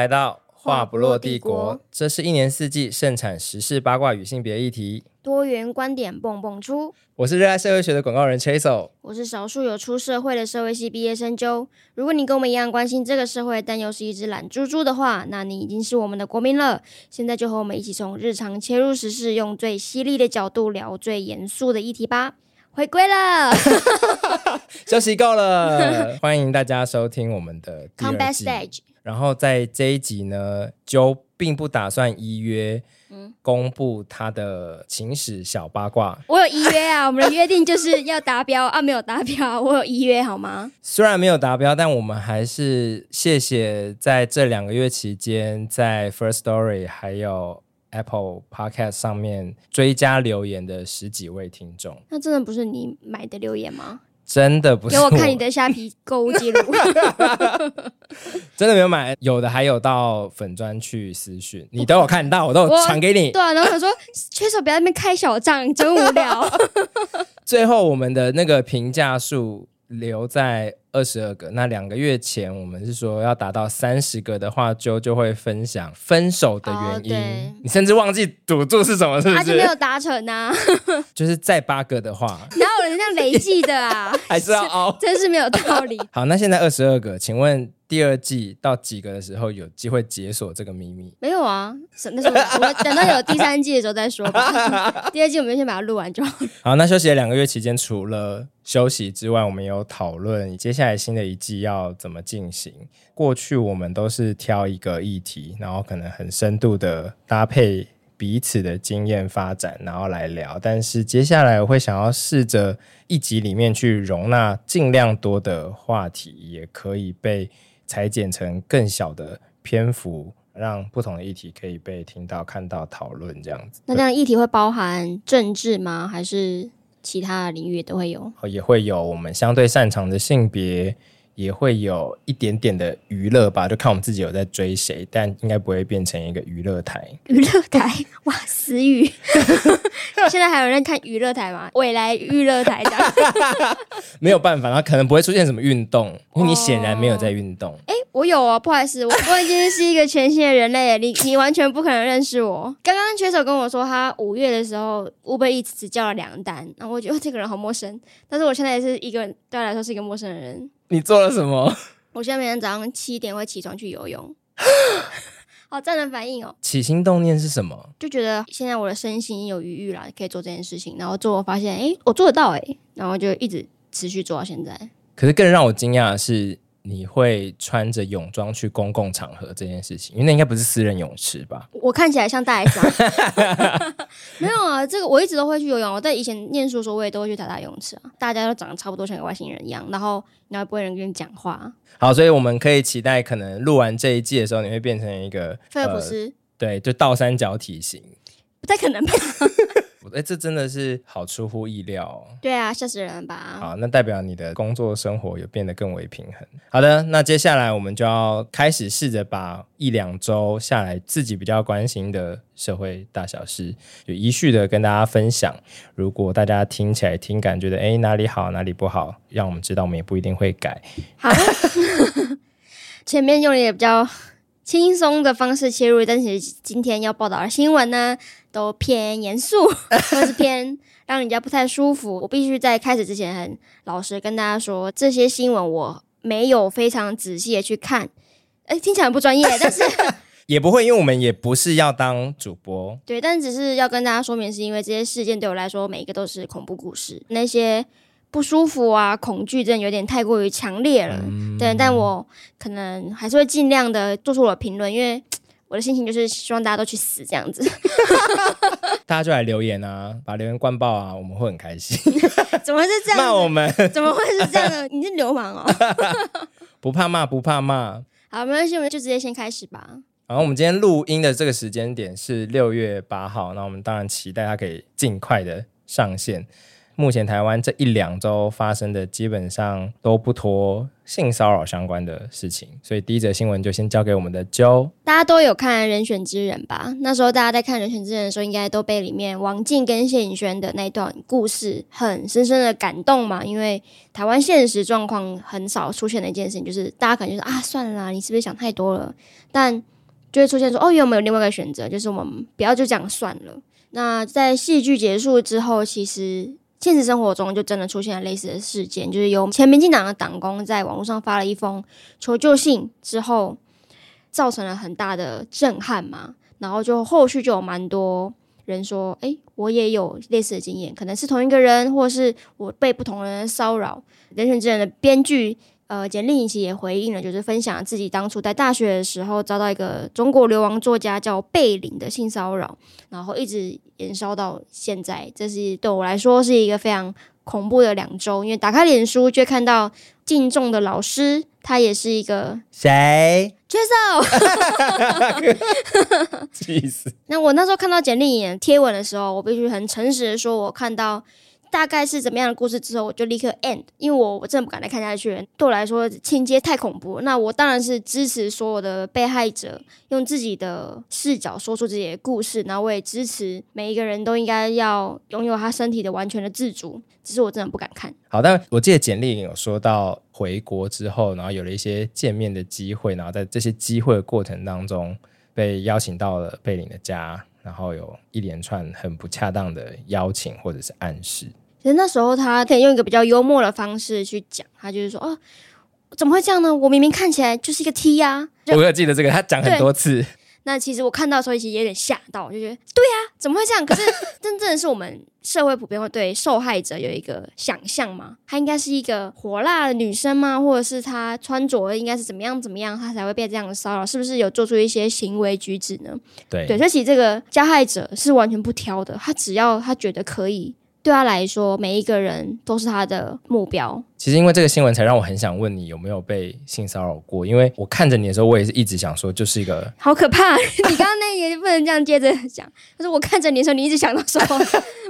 来到话不落帝国，这是一年四季盛产时事八卦与性别议题，多元观点蹦蹦出。我是热爱社会学的广告人 Chasel，我是少数有出社会的社会系毕业生啾。如果你跟我们一样关心这个社会，但又是一只懒猪猪的话，那你已经是我们的国民了。现在就和我们一起从日常切入时事，用最犀利的角度聊最严肃的议题吧。回归了，休息够了，欢迎大家收听我们的第二季。然后在这一集呢，就并不打算依约，公布他的情史小八卦。我有依约啊，我们的约定就是要达标啊，没有达标，我有依约好吗？虽然没有达标，但我们还是谢谢在这两个月期间，在 First Story 还有 Apple Podcast 上面追加留言的十几位听众。那真的不是你买的留言吗？真的不是，给我看你的虾皮购物记录。真的没有买，有的还有到粉砖去私讯，你都有看到，我都有传给你。对啊，然后他说 缺手不要在那边开小账，真无聊。最后我们的那个评价数留在二十二个，那两个月前我们是说要达到三十个的话，就就会分享分手的原因。哦、你甚至忘记赌注是什么，是不是？他就没有达成啊。就是再八个的话，哪有人这样累计的啊？还是要熬？真是没有道理。好，那现在二十二个，请问？第二季到几个的时候有机会解锁这个秘密？没有啊，那时候我们等到有第三季的时候再说吧。第二季我们先把它录完就好。好，那休息了两个月期间，除了休息之外，我们有讨论接下下来新的一季要怎么进行。过去我们都是挑一个议题，然后可能很深度的搭配彼此的经验发展，然后来聊。但是接下来我会想要试着一集里面去容纳尽量多的话题，也可以被。裁剪成更小的篇幅，让不同的议题可以被听到、看到、讨论，这样子。那这样议题会包含政治吗？还是其他领域也都会有？也会有我们相对擅长的性别。也会有一点点的娱乐吧，就看我们自己有在追谁，但应该不会变成一个娱乐台。娱乐台，哇，死语！现在还有人看娱乐台吗？未来娱乐台的，没有办法，它可能不会出现什么运动，因为你显然没有在运动。哎、哦，我有啊，不好意思，我我已经是一个全新的人类，你你完全不可能认识我。刚刚缺手跟我说，他五月的时候 Uber Eats 只叫了两单，然后我觉得这个人好陌生，但是我现在也是一个对他来说是一个陌生的人。你做了什么？我现在每天早上七点会起床去游泳，好赞的反应哦！起心动念是什么？就觉得现在我的身心有余裕了，可以做这件事情。然后做，我发现，哎，我做得到哎，然后就一直持续做到现在。可是更让我惊讶的是。你会穿着泳装去公共场合这件事情，因为那应该不是私人泳池吧？我看起来像大 S 啊？没有啊，这个我一直都会去游泳。我在以前念书的时候，我也都会去打打泳池啊。大家都长得差不多，像个外星人一样，然后然后不会人跟你讲话。好，所以我们可以期待，可能录完这一季的时候，你会变成一个菲尔普斯、呃，对，就倒三角体型，不太可能吧？哎，这真的是好出乎意料哦。对啊，吓死人了吧？好，那代表你的工作生活有变得更为平衡。好的，那接下来我们就要开始试着把一两周下来自己比较关心的社会大小事，就一序的跟大家分享。如果大家听起来听感觉得哎哪里好哪里不好，让我们知道，我们也不一定会改。好，前面用的也比较轻松的方式切入，但是今天要报道的新闻呢？都偏严肃，或是偏让人家不太舒服。我必须在开始之前很老实跟大家说，这些新闻我没有非常仔细的去看。哎，听起来很不专业，但是也不会，因为我们也不是要当主播。对，但只是要跟大家说明，是因为这些事件对我来说，每一个都是恐怖故事。那些不舒服啊、恐惧，症有点太过于强烈了。嗯、对，但我可能还是会尽量的做出我的评论，因为。我的心情就是希望大家都去死这样子，大家就来留言啊，把留言灌爆啊，我们会很开心。怎么会是这样？骂我们？怎么会是这样呢？你是流氓哦！不怕骂，不怕骂。好，没关系，我们就直接先开始吧。然后我们今天录音的这个时间点是六月八号，那我们当然期待它可以尽快的上线。目前台湾这一两周发生的基本上都不脱性骚扰相关的事情，所以第一则新闻就先交给我们的 Jo。大家都有看《人选之人》吧？那时候大家在看《人选之人》的时候，应该都被里面王静跟谢盈萱的那段故事很深深的感动嘛。因为台湾现实状况很少出现的一件事情，就是大家可能就是啊，算了啦，你是不是想太多了？但就会出现说，哦，有没有另外一个选择？就是我们不要就这样算了。那在戏剧结束之后，其实现实生活中就真的出现了类似的事件，就是由前民进党的党工在网络上发了一封求救信之后，造成了很大的震撼嘛。然后就后续就有蛮多人说，诶，我也有类似的经验，可能是同一个人，或是我被不同人骚扰。人生之人的编剧。呃，简历颖其实也回应了，就是分享自己当初在大学的时候遭到一个中国流亡作家叫贝岭的性骚扰，然后一直延烧到现在。这是对我来说是一个非常恐怖的两周，因为打开脸书就看到敬重的老师，他也是一个谁？缺手，气死！那我那时候看到简历颖贴文的时候，我必须很诚实的说，我看到。大概是怎么样的故事之后，我就立刻 end，因为我我真的不敢再看下去。对我来说，情节太恐怖。那我当然是支持所有的被害者用自己的视角说出自己的故事，然后我也支持每一个人都应该要拥有他身体的完全的自主。只是我真的不敢看。好，但我记得简莉有说到回国之后，然后有了一些见面的机会，然后在这些机会的过程当中被邀请到了贝岭的家，然后有一连串很不恰当的邀请或者是暗示。其实那时候他可以用一个比较幽默的方式去讲，他就是说：“哦，怎么会这样呢？我明明看起来就是一个 T 呀、啊！”我有记得这个，他讲很多次。那其实我看到的时候，其实有点吓到，我就觉得对呀、啊，怎么会这样？可是 真正的是我们社会普遍会对受害者有一个想象嘛，她应该是一个火辣的女生吗？或者是她穿着应该是怎么样怎么样，她才会被这样的骚扰？是不是有做出一些行为举止呢？对对，所以其实这个加害者是完全不挑的，他只要他觉得可以。对他来说，每一个人都是他的目标。其实，因为这个新闻，才让我很想问你有没有被性骚扰过。因为我看着你的时候，我也是一直想说，就是一个好可怕。你刚刚那也不能这样接着讲。可是我看着你的时候，你一直想到说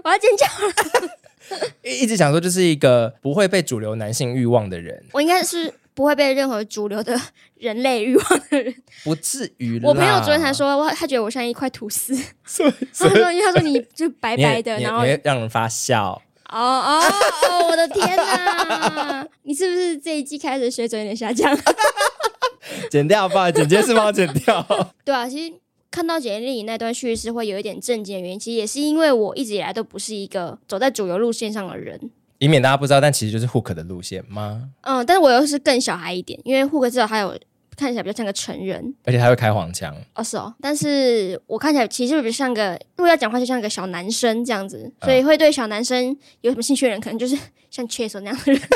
我要尖叫了，一直想说，就是一个不会被主流男性欲望的人。我应该是。不会被任何主流的人类欲望的人，不至于。我朋友昨天才说，他觉得我像一块吐司。他说，因为他说你就白白的，然后让人发笑。哦哦哦！我的天哪！你是不是这一季开始水准有点下降？剪掉吧，剪接是帮我剪掉。对啊，其实看到简莉颖那段叙事会有一点震惊的原因，其实也是因为我一直以来都不是一个走在主流路线上的人。以免大家不知道，但其实就是 Hook 的路线吗？嗯，但是我又是更小孩一点，因为 Hook 至少还有看起来比较像个成人，而且他会开黄腔。哦，是哦，但是我看起来其实比较像个，如果要讲话就像个小男生这样子，所以会对小男生有什么兴趣的人，可能就是像 Chase 那样的人。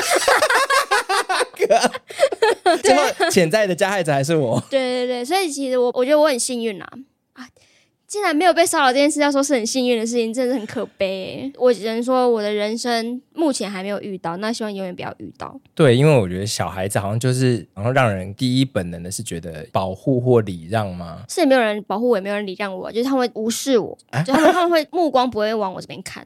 最后潜在的加害者还是我。对对对，所以其实我我觉得我很幸运啦。啊。竟然没有被骚扰这件事，要说是很幸运的事情，真的是很可悲。我只能说，我的人生目前还没有遇到，那希望永远不要遇到。对，因为我觉得小孩子好像就是，然后让人第一本能的是觉得保护或礼让吗？是也没有人保护我，也没有人礼让我，就是他们会无视我，啊、就他们他们会目光不会往我这边看。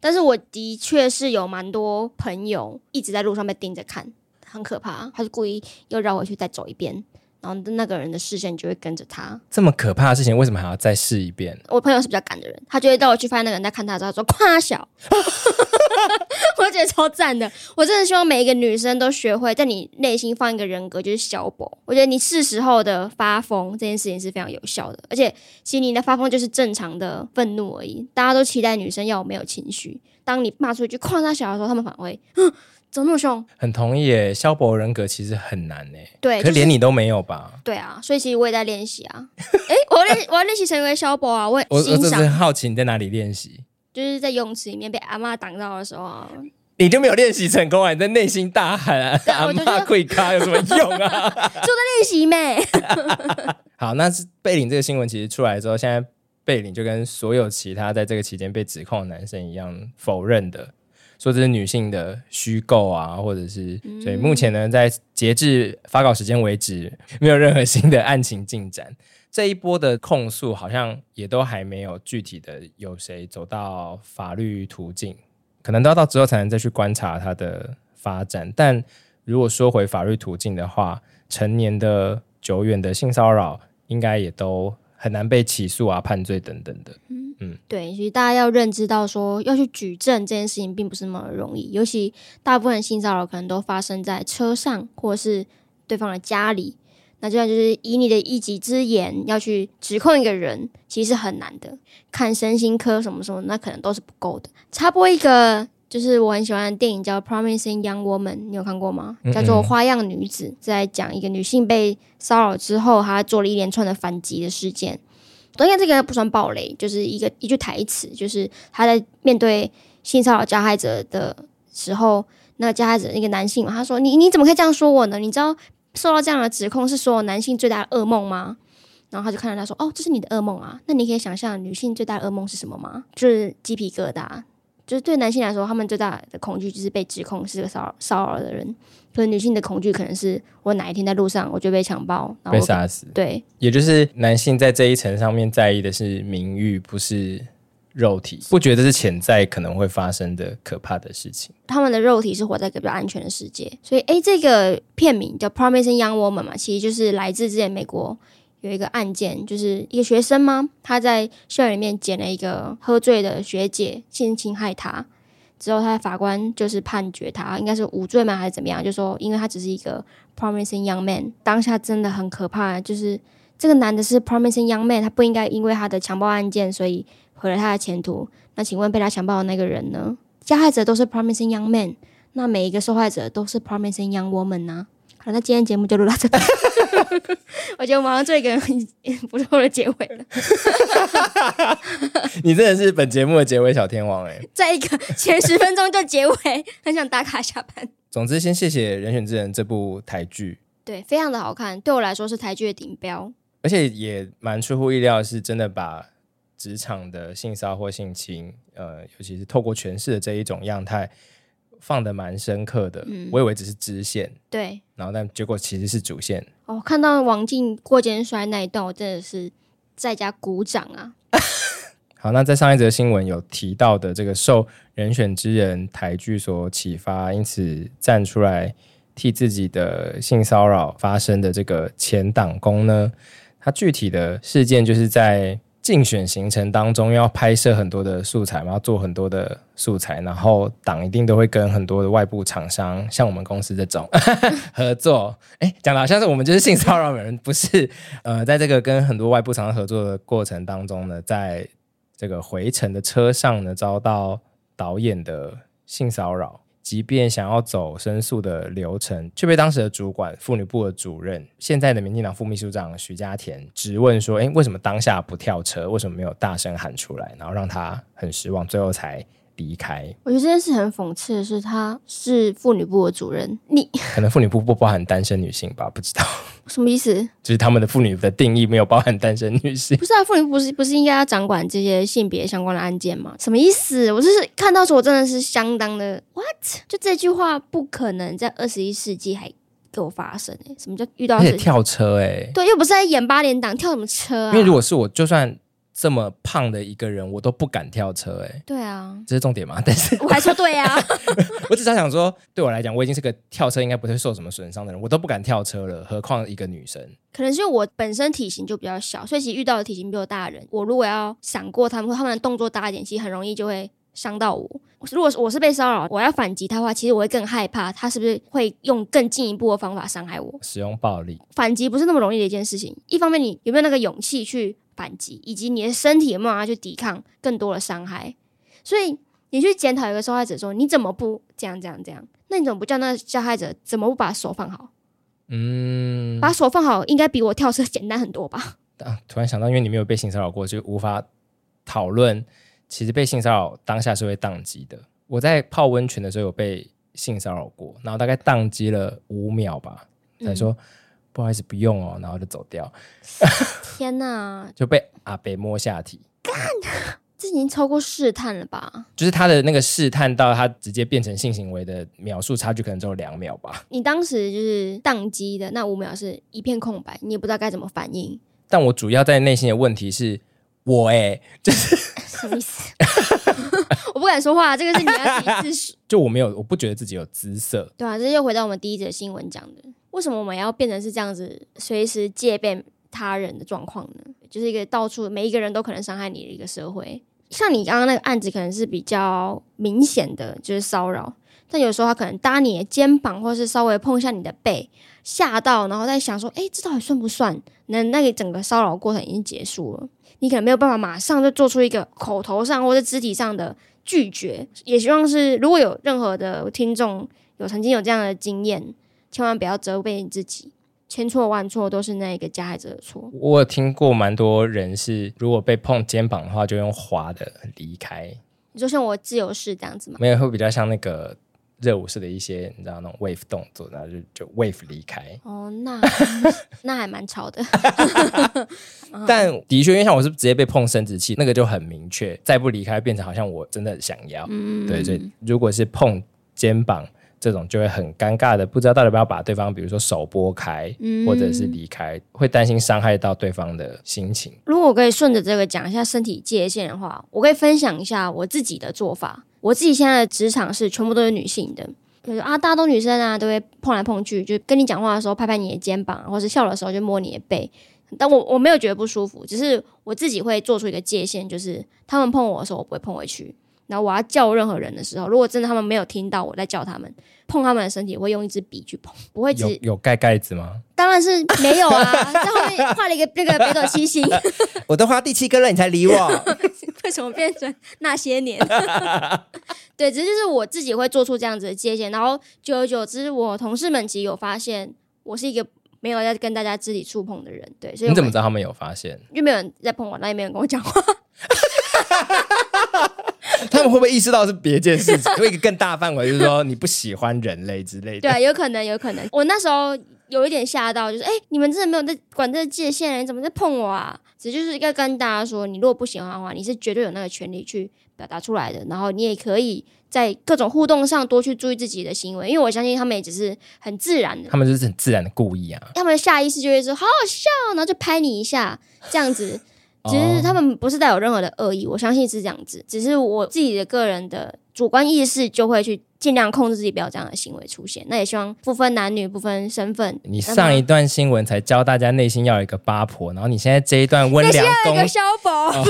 但是我的确是有蛮多朋友一直在路上被盯着看，很可怕。他是故意又绕回去再走一遍。然后那个人的视线就会跟着他。这么可怕的事情，为什么还要再试一遍？我朋友是比较赶的人，他就会带我去发现那个人在看他之后说夸小，我觉得超赞的。我真的希望每一个女生都学会在你内心放一个人格，就是小宝。我觉得你是时候的发疯这件事情是非常有效的，而且其实你的发疯就是正常的愤怒而已。大家都期待女生要没有情绪，当你骂出一句夸小的时候，他们反而会。怎么那么凶？很同意耶，萧伯人格其实很难耶。对，可是连你都没有吧？对啊，所以其实我也在练习啊。哎，我练，我要练习成为萧伯啊！我我我只是好奇你在哪里练习？就是在泳池里面被阿嬷挡到的时候啊。你就没有练习成功啊？你在内心大喊啊！阿嬷跪咖有什么用啊？就在练习呗。好，那是贝岭这个新闻其实出来之后，现在贝岭就跟所有其他在这个期间被指控的男生一样否认的。说这是女性的虚构啊，或者是，所以目前呢，在截至发稿时间为止，没有任何新的案情进展。这一波的控诉好像也都还没有具体的有谁走到法律途径。可能都要到之后才能再去观察它的发展。但如果说回法律途径的话，成年的久远的性骚扰，应该也都很难被起诉啊、判罪等等的。嗯嗯，对，所以大家要认知到说，要去举证这件事情并不是那么容易，尤其大部分性骚扰可能都发生在车上或是对方的家里。那这样就是以你的一己之言要去指控一个人，其实很难的。看身心科什么什么，那可能都是不够的。插播一个，就是我很喜欢的电影叫《Promising Young Woman》，你有看过吗？叫做《花样女子》，在讲一个女性被骚扰之后，她做了一连串的反击的事件。我应该，这个不算暴雷，就是一个一句台词，就是他在面对性骚扰加害者的时候，那加害者那个男性嘛，他说：“你你怎么可以这样说我呢？你知道？”受到这样的指控是所有男性最大的噩梦吗？然后他就看到他说：“哦，这是你的噩梦啊！那你可以想象女性最大的噩梦是什么吗？就是鸡皮疙瘩。就是对男性来说，他们最大的恐惧就是被指控是个骚扰骚扰的人。可是女性的恐惧可能是我哪一天在路上我就被强暴，然后被杀死。对，也就是男性在这一层上面在意的是名誉，不是。”肉体不觉得是潜在可能会发生的可怕的事情。他们的肉体是活在一个比较安全的世界，所以诶，这个片名叫《Promising Young Woman》嘛，其实就是来自之前美国有一个案件，就是一个学生吗，他在校园里面捡了一个喝醉的学姐性侵害他，之后他的法官就是判决他应该是无罪吗还是怎么样？就说因为他只是一个 Promising Young Man，当下真的很可怕，就是这个男的是 Promising Young Man，他不应该因为他的强暴案件所以。毁了他的前途。那请问被他强暴的那个人呢？加害者都是 promising young man，那每一个受害者都是 promising young woman 呢？好，那今天节目就录到这里。我觉得我们好像做一个不错的结尾了。你真的是本节目的结尾小天王哎！在一个前十分钟就结尾，很想打卡下班。总之，先谢谢《人选之人》这部台剧，对，非常的好看，对我来说是台剧的顶标，而且也蛮出乎意料，是真的把。职场的性骚或性侵，呃，尤其是透过诠释的这一种样态，放的蛮深刻的。嗯，我以为只是支线，对，然后但结果其实是主线。哦，看到王静过肩摔那一段，我真的是在家鼓掌啊！好，那在上一则新闻有提到的这个受人选之人台剧所启发，因此站出来替自己的性骚扰发生的这个前党工呢，他具体的事件就是在。竞选行程当中要拍摄很多的素材嘛，要做很多的素材，然后党一定都会跟很多的外部厂商，像我们公司这种 合作。哎，讲的好像是我们就是性骚扰的人，不是？呃，在这个跟很多外部厂商合作的过程当中呢，在这个回程的车上呢，遭到导演的性骚扰。即便想要走申诉的流程，却被当时的主管妇女部的主任，现在的民进党副秘书长徐家田质问说：“诶，为什么当下不跳车？为什么没有大声喊出来？”然后让他很失望，最后才。离开，我觉得这件事很讽刺的是，他是妇女部的主任，你 可能妇女部不包含单身女性吧？不知道 什么意思？就是他们的妇女的定义没有包含单身女性。不是啊，妇女部不是不是应该要掌管这些性别相关的案件吗？什么意思？我就是看到时候我真的是相当的 what？就这句话不可能在二十一世纪还给我发生哎、欸？什么叫遇到而且跳车哎、欸？对，又不是在演八点档，跳什么车啊？因为如果是我，就算。这么胖的一个人，我都不敢跳车，哎，对啊，这是重点吗？但是我还说对啊，我只是想说，对我来讲，我已经是个跳车应该不会受什么损伤的人，我都不敢跳车了，何况一个女生？可能是因为我本身体型就比较小，所以其实遇到的体型比我大的人，我如果要闪过他们，他们的动作大一点，其实很容易就会伤到我。如果我是被骚扰，我要反击他的话，其实我会更害怕，他是不是会用更进一步的方法伤害我？使用暴力，反击不是那么容易的一件事情。一方面，你有没有那个勇气去？反击，以及你的身体有没有办法去抵抗更多的伤害？所以你去检讨一个受害者说：“你怎么不这样这样这样？那你怎么不叫那个加害者怎么不把手放好？嗯，把手放好应该比我跳车简单很多吧？” 啊，突然想到，因为你没有被性骚扰过，就无法讨论。其实被性骚扰当下是会宕机的。我在泡温泉的时候有被性骚扰过，然后大概宕机了五秒吧，才说。嗯不好意思，不用哦，然后就走掉。天哪！就被阿北摸下体，干，这已经超过试探了吧？就是他的那个试探到他直接变成性行为的秒数差距，可能只有两秒吧。你当时就是宕机的那五秒是一片空白，你也不知道该怎么反应。但我主要在内心的问题是，我哎、欸，就是 什么意思？我不敢说话，这个是你要自己自述。就我没有，我不觉得自己有姿色。对啊，这又回到我们第一则新闻讲的，为什么我们要变成是这样子，随时戒备他人的状况呢？就是一个到处每一个人都可能伤害你的一个社会。像你刚刚那个案子，可能是比较明显的，就是骚扰。但有时候他可能搭你的肩膀，或是稍微碰一下你的背，吓到，然后再想说：“哎，这到底算不算？”那那个整个骚扰过程已经结束了，你可能没有办法马上就做出一个口头上或者肢体上的拒绝。也希望是如果有任何的听众有曾经有这样的经验，千万不要责备你自己。千错万错都是那个加害者的错。我有听过蛮多人是，如果被碰肩膀的话，就用滑的离开。你说像我自由式这样子吗？没有，会比较像那个热舞式的一些，你知道那种 wave 动作，然后就就 wave 离开。哦，那 那还蛮潮的。但的确，因为像我是直接被碰生殖器，那个就很明确，再不离开，变成好像我真的想要。嗯，对，所以如果是碰肩膀。这种就会很尴尬的，不知道到底要不要把对方，比如说手拨开，或者是离开，会担心伤害到对方的心情。如果我可以顺着这个讲一下身体界限的话，我可以分享一下我自己的做法。我自己现在的职场是全部都是女性的，就是啊，大家都女生啊，都会碰来碰去，就跟你讲话的时候拍拍你的肩膀，或是笑的时候就摸你的背。但我我没有觉得不舒服，只是我自己会做出一个界限，就是他们碰我的时候，我不会碰回去。然后我要叫任何人的时候，如果真的他们没有听到我在叫他们碰他们的身体，我会用一支笔去碰，不会只有有盖盖子吗？当然是没有啊，在后面画了一个那个北斗七星。我都画第七个了，你才理我？为什么变成那些年？对，只是就是我自己会做出这样子的界限，然后久而久之，我同事们其实有发现我是一个没有在跟大家肢体触碰的人。对，所以你怎么知道他们有发现？就没有人在碰我，那也没有人跟我讲话。他们会不会意识到是别件事情？有一个更大范围，就是说你不喜欢人类之类的。对啊，有可能，有可能。我那时候有一点吓到，就是哎、欸，你们真的没有在管这个界限，你怎么在碰我啊？只就是要跟大家说，你如果不喜欢的话，你是绝对有那个权利去表达出来的。然后你也可以在各种互动上多去注意自己的行为，因为我相信他们也只是很自然的，他们就是很自然的故意啊。他们下意识就会说好好笑，然后就拍你一下，这样子。其实他们不是带有任何的恶意，我相信是这样子。只是我自己的个人的主观意识就会去尽量控制自己，不要这样的行为出现。那也希望不分男女、不分身份。你上一段新闻才教大家内心要有一个八婆，然后你现在这一段温良恭，内心要有一个萧伯。哦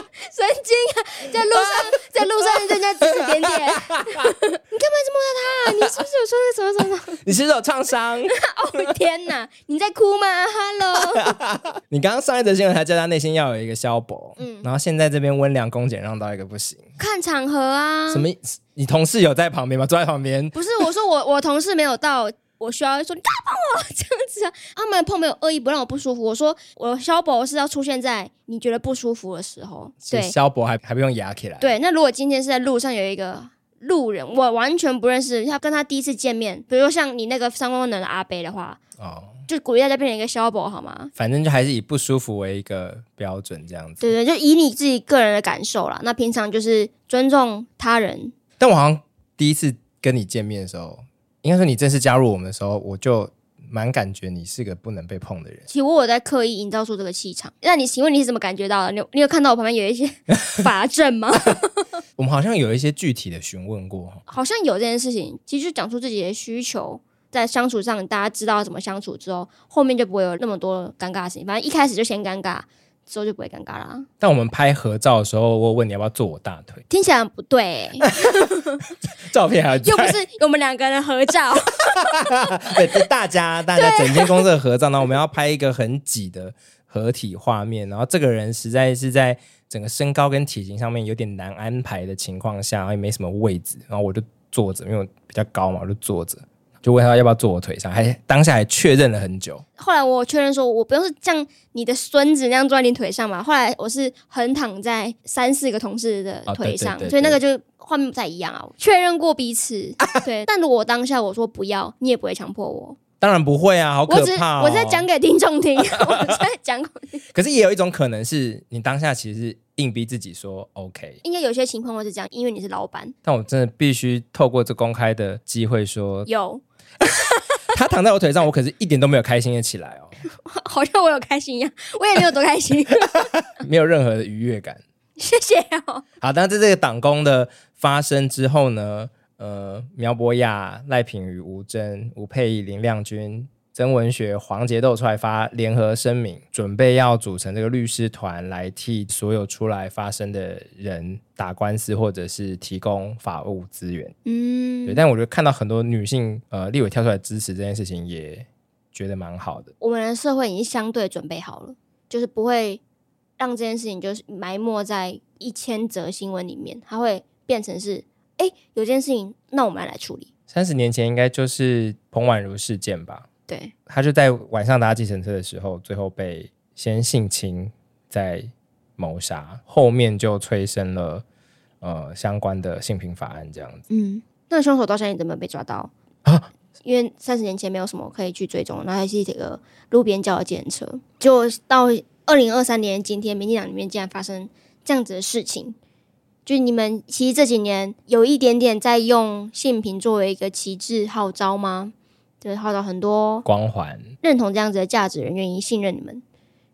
神经啊，在路上，在路上人家指指点点，你干嘛这么摸他？你是不是有说那什么什么什么？你是不是有创伤？哦天哪，你在哭吗？Hello，你刚刚上一则新闻还叫他内心要有一个消薄，嗯，然后现在这边温良恭俭让到一个不行，看场合啊？什么？你同事有在旁边吗？坐在旁边？不是，我说我我同事没有到。我需要说你干嘛碰我 这样子啊？他们碰没有恶意，不让我不舒服。我说我萧伯是要出现在你觉得不舒服的时候。对，萧伯还还不用压起来。对，那如果今天是在路上有一个路人，我完全不认识，要跟他第一次见面，比如说像你那个三光能的阿伯的话，哦，就鼓励大家变成一个消博好吗？反正就还是以不舒服为一个标准这样子。对对，就以你自己个人的感受啦。那平常就是尊重他人。但我好像第一次跟你见面的时候。应该说，你正式加入我们的时候，我就蛮感觉你是个不能被碰的人。其实我有在刻意营造出这个气场。那你请问你是怎么感觉到的？你有你有看到我旁边有一些 法证吗？我们好像有一些具体的询问过，好像有这件事情。其实就讲出自己的需求，在相处上大家知道怎么相处之后，后面就不会有那么多尴尬的事情。反正一开始就先尴尬。之后就不会尴尬啦。但我们拍合照的时候，我问你要不要坐我大腿，听起来很不对。照片还又不是我们两个人合照。对，大家大家整间公司的合照呢，我们要拍一个很挤的合体画面。然后这个人实在是在整个身高跟体型上面有点难安排的情况下，也没什么位置，然后我就坐着，因为我比较高嘛，我就坐着。就问他要不要坐我腿上，还当下还确认了很久。后来我确认说，我不用是像你的孙子那样坐在你腿上嘛。后来我是横躺在三四个同事的腿上，所以那个就画面不太一样啊。确认过彼此，对。但如果我当下我说不要，你也不会强迫我。当然不会啊，好可怕哦。我 在讲给听众听，我在讲。可是也有一种可能是你当下其实是硬逼自己说 OK。应该有些情况会是这样，因为你是老板。但我真的必须透过这公开的机会说有。他躺在我腿上，我可是一点都没有开心的起来哦。好像我有开心一样，我也没有多开心，没有任何的愉悦感。谢谢哦。好，但在这个党工的发生之后呢，呃，苗博雅、赖品妤、吴峥、吴佩仪、林亮君。曾文学、黄杰都出来发联合声明，准备要组成这个律师团来替所有出来发声的人打官司，或者是提供法务资源。嗯，对。但我觉得看到很多女性呃立委跳出来支持这件事情，也觉得蛮好的。我们的社会已经相对准备好了，就是不会让这件事情就是埋没在一千则新闻里面，它会变成是哎有件事情，那我们来处理。三十年前应该就是彭婉如事件吧。对，他就在晚上搭计程车的时候，最后被先性侵，再谋杀，后面就催生了呃相关的性平法案这样子。嗯，那凶手到现在怎么被抓到啊？因为三十年前没有什么可以去追踪，然后还是这个路边叫的计程车，就到二零二三年今天，民进党里面竟然发生这样子的事情，就你们其实这几年有一点点在用性平作为一个旗帜号召吗？就是号召很多光环认同这样子的价值人愿意信任你们，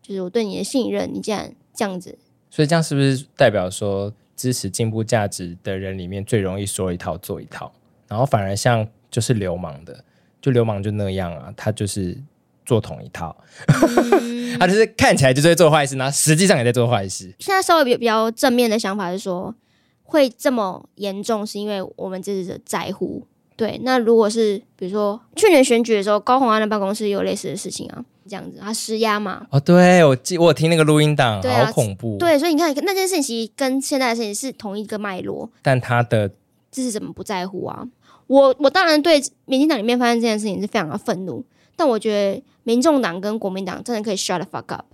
就是我对你的信任，你竟然这样子，所以这样是不是代表说支持进步价值的人里面最容易说一套做一套，然后反而像就是流氓的，就流氓就那样啊，他就是做同一套，嗯、他就是看起来就是在做坏事，然后实际上也在做坏事。现在稍微比比较正面的想法是说，会这么严重是因为我们支持者在乎。对，那如果是比如说去年选举的时候，高虹安的办公室也有类似的事情啊，这样子他施压嘛？哦，对，我记我有听那个录音档，啊、好恐怖。对，所以你看那件事情其实跟现在的事情是同一个脉络，但他的这是怎么不在乎啊？我我当然对民进党里面发生这件事情是非常的愤怒，但我觉得民众党跟国民党真的可以 shut the fuck up。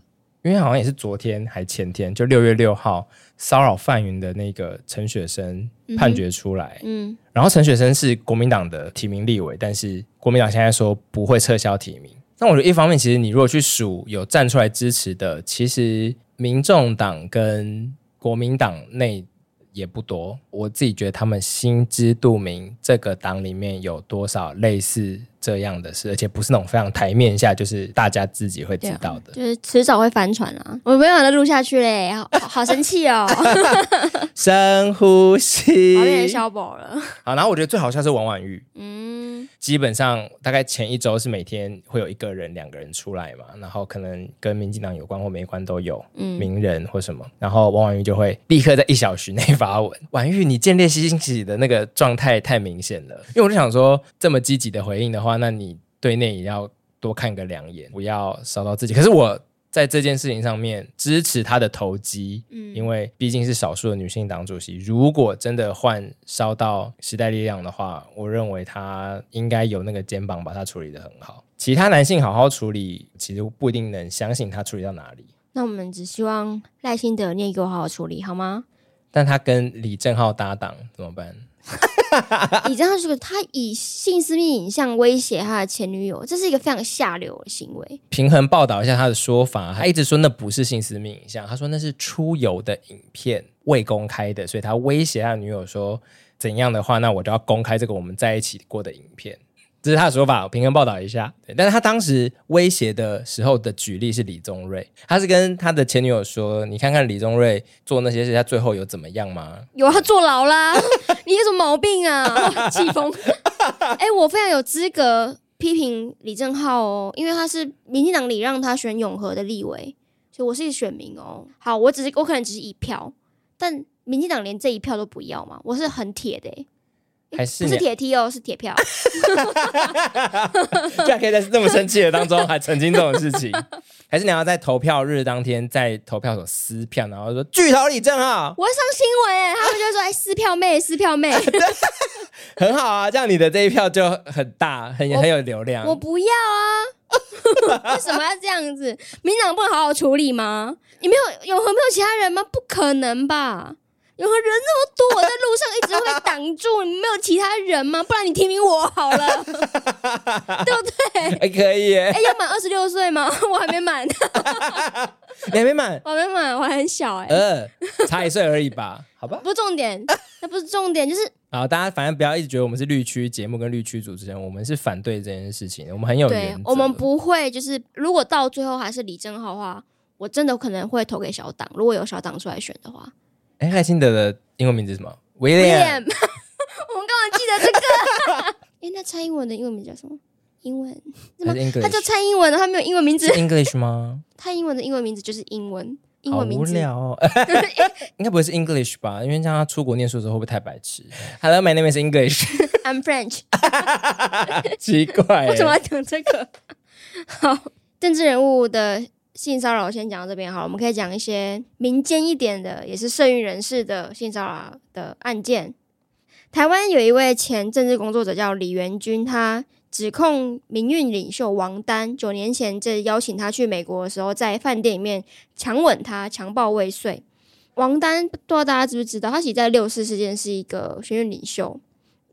因为好像也是昨天还前天，就六月六号骚扰范云的那个陈雪生判决出来，嗯，嗯，然后陈雪生是国民党的提名立委，但是国民党现在说不会撤销提名。那我觉得一方面，其实你如果去数有站出来支持的，其实民众党跟国民党内。也不多，我自己觉得他们心知肚明，这个党里面有多少类似这样的事，而且不是那种非常台面下，就是大家自己会知道的，就是迟早会翻船啊！我没有办法录下去嘞，好好生气哦！深呼吸，我变成小宝了。好，然后我觉得最好笑是王婉玉，嗯，基本上大概前一周是每天会有一个人、两个人出来嘛，然后可能跟民进党有关或没关都有，嗯，名人或什么，然后王婉玉就会立刻在一小时内发。发文，婉玉，你见猎心喜的那个状态太明显了。因为我就想说，这么积极的回应的话，那你对内也要多看个两眼，不要烧到自己。可是我在这件事情上面支持他的投机，嗯，因为毕竟是少数的女性党主席。如果真的换烧到时代力量的话，我认为他应该有那个肩膀把他处理的很好。其他男性好好处理，其实不一定能相信他处理到哪里。那我们只希望赖幸德你也给我好好处理好吗？但他跟李正浩搭档怎么办？李正浩是个他以性私密影像威胁他的前女友，这是一个非常下流的行为。平衡报道一下他的说法，他一直说那不是性私密影像，他说那是出游的影片，未公开的，所以他威胁他女友说怎样的话，那我就要公开这个我们在一起过的影片。这是他的说法，我平衡报道一下。对，但是他当时威胁的时候的举例是李宗瑞，他是跟他的前女友说：“你看看李宗瑞做那些事，他最后有怎么样吗？”有，他坐牢啦！你有什么毛病啊？气疯！哎、欸，我非常有资格批评李正浩哦，因为他是民进党里让他选永和的立委，所以我是一个选民哦。好，我只是我可能只是一票，但民进党连这一票都不要嘛，我是很铁的、欸。还是不是铁梯哦，是铁票。居然可以在这么生气的当中还澄清这种事情，还是你要在投票日当天在投票所撕票，然后说巨头李正浩，我要上新闻哎，他们就说哎撕票妹，撕票妹，很好啊，这样你的这一票就很大，很很有流量。我不要啊，为什么要这样子？民党不能好好处理吗？你没有永和没有其他人吗？不可能吧？有人那么多，我在路上一直会挡住，你没有其他人吗？不然你提名我好了，对不对？还可以耶。哎，要满二十六岁吗？我还没满。你还没满？我还没满，我还很小哎。呃，差一岁而已吧？好吧。不是重点，那不是重点，就是好，大家反正不要一直觉得我们是绿区节目跟绿区主持人，我们是反对这件事情，我们很有原则。我们不会，就是如果到最后还是李正浩的话，我真的可能会投给小党。如果有小党出来选的话。哎，赖清德的英文名字是什么？William。我们刚刚记得这个？哎，那蔡英文的英文名叫什么？英文？什么？他叫蔡英文的，他没有英文名字。English 吗？蔡英文的英文名字就是英文。英文名字。无聊哦。应该不会是 English 吧？因为像他出国念书的时候会不会太白痴？Hello, my name is English. I'm French. 奇怪，为什么要讲这个？好，政治人物的性骚扰先讲到这边好了，我们可以讲一些民间一点的，也是社运人士的性骚扰的案件。台湾有一位前政治工作者叫李元军，他指控民运领袖王丹九年前在邀请他去美国的时候，在饭店里面强吻他、强暴未遂。王丹不知道大家知不知道，他其实在六四事件是一个学运领袖，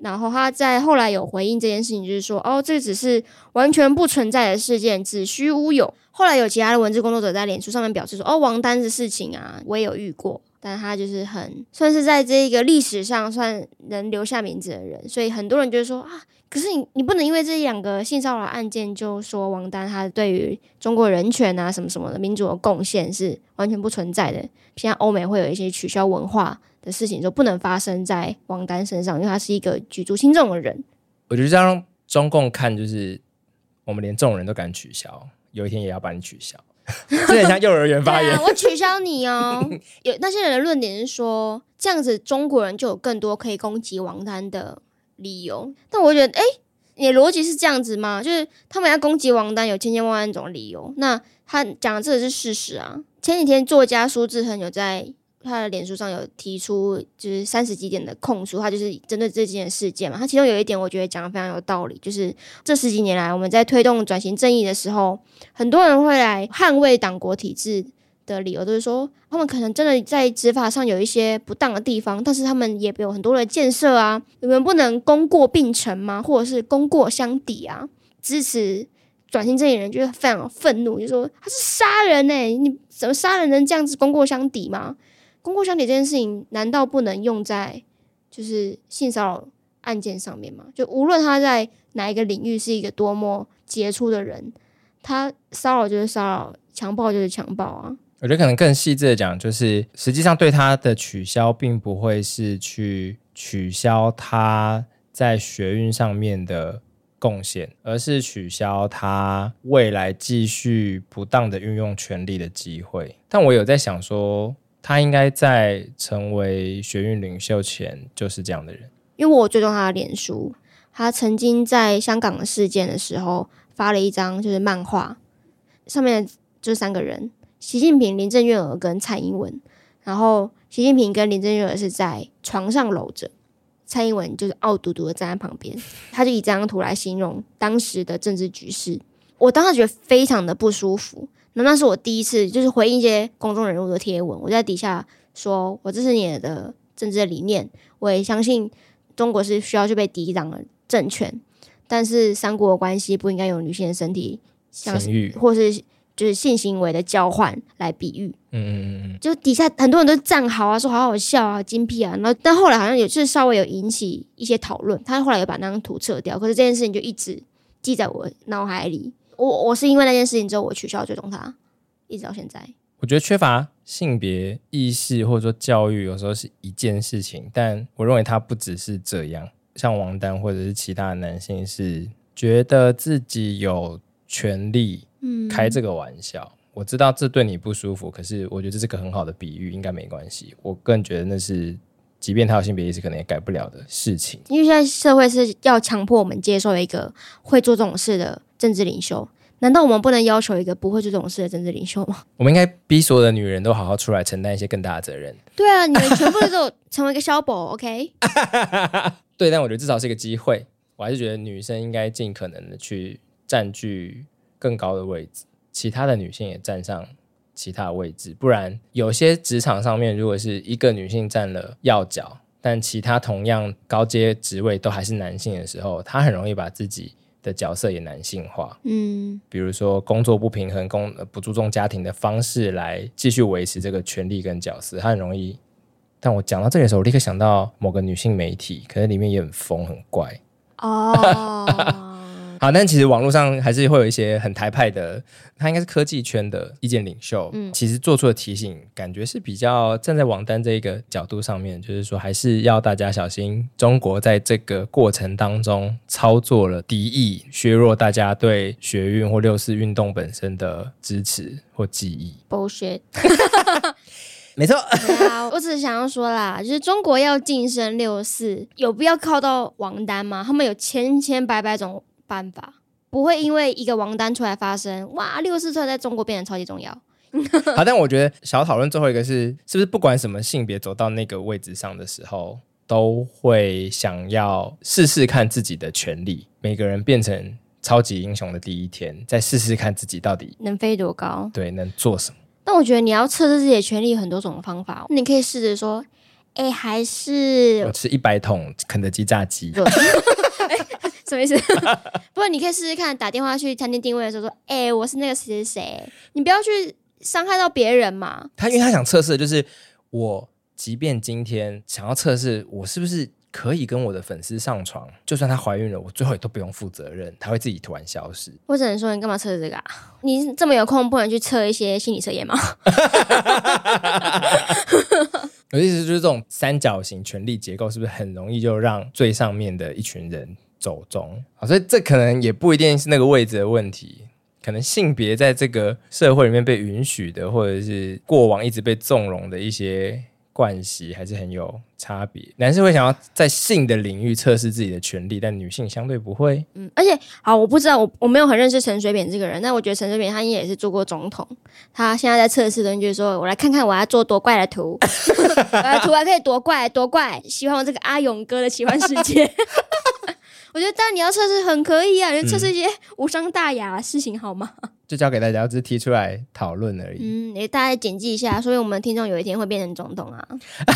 然后他在后来有回应这件事情，就是说哦，这只是完全不存在的事件，子虚乌有。后来有其他的文字工作者在脸书上面表示说，哦，王丹的事情啊，我也有遇过。但他就是很算是在这个历史上算能留下名字的人，所以很多人就说啊，可是你你不能因为这两个性骚扰案件就说王丹他对于中国人权啊什么什么的民主的贡献是完全不存在的。现在欧美会有一些取消文化的事情，就不能发生在王丹身上，因为他是一个举足轻重的人。我觉得这样中共看，就是我们连这种人都敢取消，有一天也要把你取消。这很像幼儿园发言、啊，我取消你哦。有那些人的论点是说，这样子中国人就有更多可以攻击王丹的理由。但我觉得，哎、你的逻辑是这样子吗？就是他们要攻击王丹有千千万万种理由。那他讲的这个是事实啊。前几天作家苏志恒有在。他的脸书上有提出就是三十几点的控诉，他就是针对这件事件嘛。他其中有一点我觉得讲的非常有道理，就是这十几年来我们在推动转型正义的时候，很多人会来捍卫党国体制的理由，都是说他们可能真的在执法上有一些不当的地方，但是他们也有很多的建设啊，你们不能功过并成吗？或者是功过相抵啊？支持转型正义人就是非常愤怒，就说他是杀人呢、你怎么杀人能这样子功过相抵吗？功过相抵这件事情，难道不能用在就是性骚扰案件上面吗？就无论他在哪一个领域是一个多么杰出的人，他骚扰就是骚扰，强暴就是强暴啊！我觉得可能更细致的讲，就是实际上对他的取消，并不会是去取消他在学运上面的贡献，而是取消他未来继续不当的运用权力的机会。但我有在想说。他应该在成为学运领袖前就是这样的人，因为我追踪他的脸书，他曾经在香港的事件的时候发了一张就是漫画，上面就是三个人：习近平、林郑月娥跟蔡英文。然后习近平跟林郑月娥是在床上搂着，蔡英文就是傲嘟嘟的站在旁边。他就以这张图来形容当时的政治局势，我当时觉得非常的不舒服。那那是我第一次，就是回应一些公众人物的贴文。我在底下说，我支持你的政治的理念，我也相信中国是需要去被抵挡的政权。但是三国的关系不应该用女性的身体，像是或是就是性行为的交换来比喻。嗯嗯嗯，就底下很多人都赞好啊，说好好笑啊，精辟啊。然后但后来好像也就是稍微有引起一些讨论，他后来又把那张图撤掉。可是这件事情就一直记在我脑海里。我我是因为那件事情之后，我取消追踪他，一直到现在。我觉得缺乏性别意识或者说教育，有时候是一件事情，但我认为他不只是这样。像王丹或者是其他的男性，是觉得自己有权利开这个玩笑。嗯。我知道这对你不舒服，可是我觉得这是个很好的比喻，应该没关系。我个人觉得那是。即便他有性别意识，可能也改不了的事情。因为现在社会是要强迫我们接受一个会做这种事的政治领袖，难道我们不能要求一个不会做这种事的政治领袖吗？我们应该逼所有的女人都好好出来承担一些更大的责任。对啊，你们全部都成为一个小宝，OK？对，但我觉得至少是一个机会。我还是觉得女生应该尽可能的去占据更高的位置，其他的女性也站上。其他位置，不然有些职场上面，如果是一个女性占了要角，但其他同样高阶职位都还是男性的时候，她很容易把自己的角色也男性化。嗯，比如说工作不平衡、工不注重家庭的方式来继续维持这个权利跟角色，她很容易。但我讲到这里的时候，我立刻想到某个女性媒体，可能里面也很疯很怪。哦。好，但其实网络上还是会有一些很台派的，他应该是科技圈的意见领袖，嗯，其实做出的提醒，感觉是比较站在王丹这个角度上面，就是说还是要大家小心，中国在这个过程当中操作了敌意，削弱大家对学运或六四运动本身的支持或记忆。Bullshit。没错，啊，我只是想要说啦，就是中国要晋升六四，有必要靠到王丹吗？他们有千千百百种办法，不会因为一个王丹出来发声，哇，六四突然在中国变得超级重要。好，但我觉得小讨论最后一个是，是不是不管什么性别走到那个位置上的时候，都会想要试试看自己的权利。每个人变成超级英雄的第一天，再试试看自己到底能飞多高，对，能做什么。但我觉得你要测试自己的权利有很多种方法，你可以试着说，哎，还是我吃一百桶肯德基炸鸡，什么意思？不过你可以试试看，打电话去餐厅定位的时候说，哎，我是那个谁谁谁，你不要去伤害到别人嘛。他因为他想测试的就是我，即便今天想要测试我是不是。可以跟我的粉丝上床，就算她怀孕了，我最后也都不用负责任，她会自己突然消失。我只能说，你干嘛测这个啊？你这么有空，不能去测一些心理测验吗？我的意思就是，这种三角形权力结构是不是很容易就让最上面的一群人走中？好，所以这可能也不一定是那个位置的问题，可能性别在这个社会里面被允许的，或者是过往一直被纵容的一些。关系还是很有差别。男生会想要在性的领域测试自己的权利，但女性相对不会。嗯，而且好，我不知道，我我没有很认识陈水扁这个人，但我觉得陈水扁他应该也是做过总统。他现在在测试的，就是说我来看看我要做多怪的图，我的图还可以多怪多怪，希望这个阿勇哥的奇幻世界。我觉得，但你要测试很可以啊，你测试一些无伤大雅的事情好吗？就交给大家，只是提出来讨论而已。嗯，也大概谨记一下，所以我们听众有一天会变成总统啊。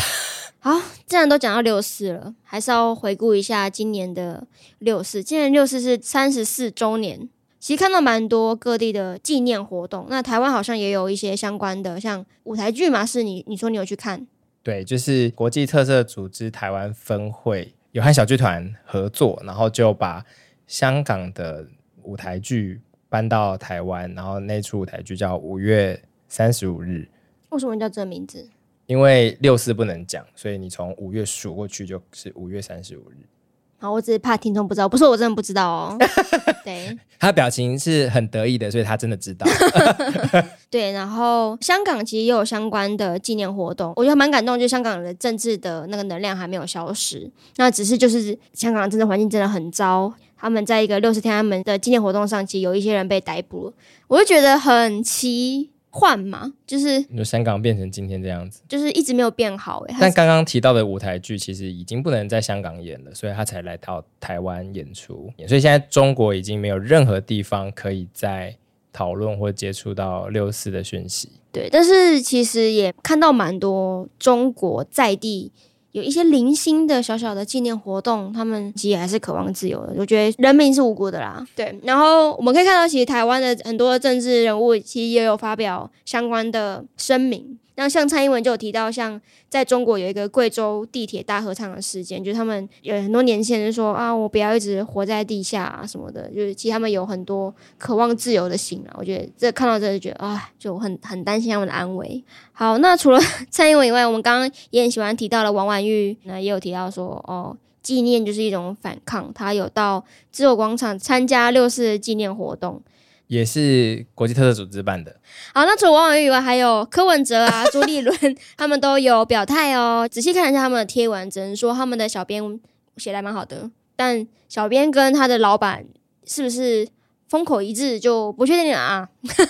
好，既然都讲到六四了，还是要回顾一下今年的六四。今年六四是三十四周年，其实看到蛮多各地的纪念活动。那台湾好像也有一些相关的，像舞台剧嘛，是你你说你有去看？对，就是国际特色组织台湾分会有和小剧团合作，然后就把香港的舞台剧。搬到台湾，然后那出舞台剧叫《五月三十五日》。为什么叫这个名字？因为六四不能讲，所以你从五月数过去就是五月三十五日。好，我只是怕听众不知道，不是我真的不知道哦。对，他表情是很得意的，所以他真的知道。对，然后香港其实也有相关的纪念活动，我觉得蛮感动，就是香港的政治的那个能量还没有消失，那只是就是香港的政治环境真的很糟。他们在一个六十天安门的纪念活动上，其实有一些人被逮捕了，我就觉得很奇幻嘛，就是你说香港变成今天这样子，就是一直没有变好诶。但刚刚提到的舞台剧其实已经不能在香港演了，所以他才来到台湾演出。所以现在中国已经没有任何地方可以再讨论或接触到六四的讯息。对，但是其实也看到蛮多中国在地。有一些零星的小小的纪念活动，他们其实还是渴望自由的。我觉得人民是无辜的啦。对，然后我们可以看到，其实台湾的很多政治人物其实也有发表相关的声明。那像蔡英文就有提到，像在中国有一个贵州地铁大合唱的事件，就是他们有很多年轻人说啊，我不要一直活在地下啊什么的，就是其实他们有很多渴望自由的心啊。我觉得这看到这就觉得啊，就很很担心他们的安危。好，那除了 蔡英文以外，我们刚刚也很喜欢提到了王婉玉，那也有提到说哦，纪念就是一种反抗，他有到自由广场参加六四纪念活动。也是国际特色组织办的。好，那除了王婉諭以外，还有柯文哲啊、朱立伦，他们都有表态哦。仔细看一下他们的贴文，只能说他们的小编写的蛮好的，但小编跟他的老板是不是风口一致就不确定了啊。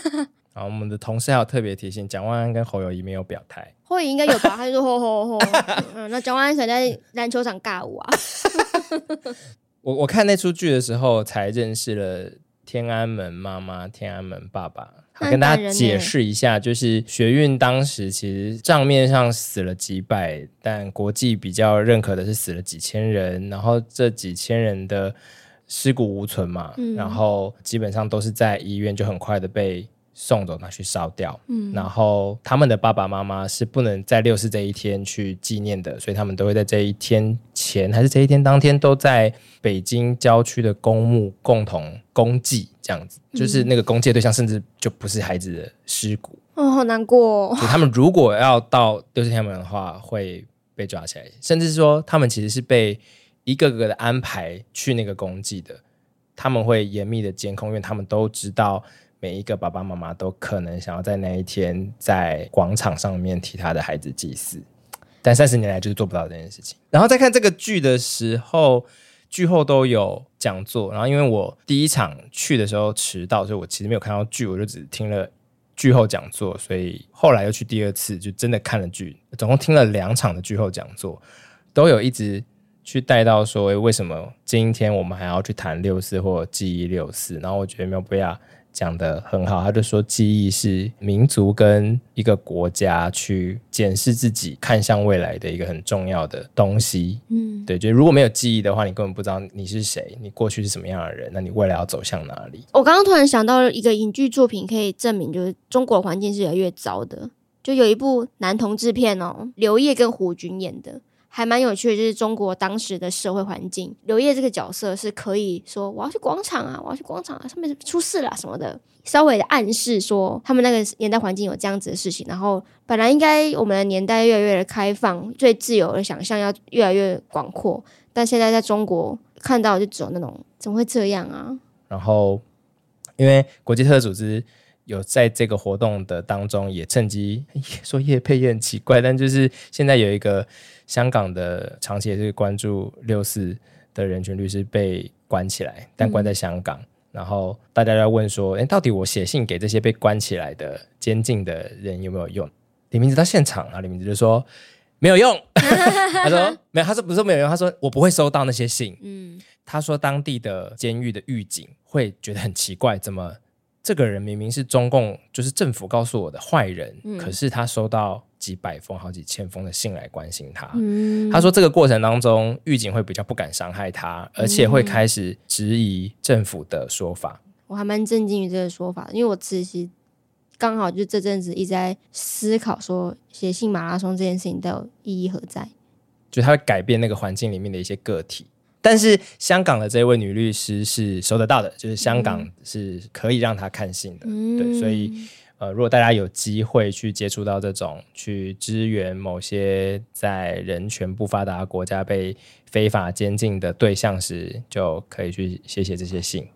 好，我们的同事还有特别提醒，蒋万安跟侯友谊没有表态。侯友宜应该有吧？他就说吼吼吼。嗯，那蒋万安可能在篮球场尬舞啊。我我看那出剧的时候才认识了。天安门妈妈，天安门爸爸，好，跟大家解释一下，就是学运当时其实账面上死了几百，但国际比较认可的是死了几千人，然后这几千人的尸骨无存嘛，嗯，然后基本上都是在医院就很快的被送走拿去烧掉，嗯，然后他们的爸爸妈妈是不能在六四这一天去纪念的，所以他们都会在这一天前。还是这一天当天，都在北京郊区的公墓共同公祭，这样子，就是那个公祭对象甚至就不是孩子的尸骨。哦，好难过。就他们如果要到六四天安门的话，会被抓起来，甚至是说他们其实是被一个个的安排去那个公祭的。他们会严密的监控，因为他们都知道每一个爸爸妈妈都可能想要在那一天在广场上面替他的孩子祭祀，但三十年来就是做不到这件事情。然后在看这个剧的时候，剧后都有讲座。然后因为我第一场去的时候迟到，所以我其实没有看到剧，我就只听了。剧后讲座，所以后来又去第二次，就真的看了剧，总共听了两场的剧后讲座，都有一直去带到说，为什么今天我们还要去谈六四或记忆六四？然后我觉得没有必要。讲的很好，他就说记忆是民族跟一个国家去检视自己、看向未来的一个很重要的东西。嗯，对，就如果没有记忆的话，你根本不知道你是谁，你过去是什么样的人，那你未来要走向哪里？我刚刚突然想到一个影剧作品，可以证明就是中国环境是越来越糟的。就有一部男同志片哦，刘烨跟胡军演的。还蛮有趣的，就是中国当时的社会环境。刘烨这个角色是可以说我要去广场啊，我要去广场啊，上面出事了什么的，稍微的暗示说他们那个年代环境有这样子的事情。然后本来应该我们的年代越来越开放，最自由的想象要越来越广阔，但现在在中国看到就只有那种怎么会这样啊？然后因为国际特组织有在这个活动的当中也趁机说叶佩也很奇怪，但就是现在有一个。香港的长期也是关注六四的人权律师被关起来，但关在香港。嗯、然后大家在问说：“哎，到底我写信给这些被关起来的监禁的人有没有用？”李明哲到现场啊，李明哲就说：“没有用。”他说：“没有。”他说：“不是没有用。”他说：“我不会收到那些信。”嗯，他说当地的监狱的狱警会觉得很奇怪，怎么这个人明明是中共就是政府告诉我的坏人，嗯、可是他收到。几百封、好几千封的信来关心他。嗯、他说，这个过程当中，狱警会比较不敢伤害他，而且会开始质疑政府的说法。我还蛮震惊于这个说法，因为我其实刚好就这阵子一直在思考，说写信马拉松这件事情的意义何在？就他会改变那个环境里面的一些个体。但是香港的这位女律师是收得到的，就是香港是可以让她看信的。嗯、对，所以。呃，如果大家有机会去接触到这种去支援某些在人权不发达国家被非法监禁的对象时，就可以去写写这些信。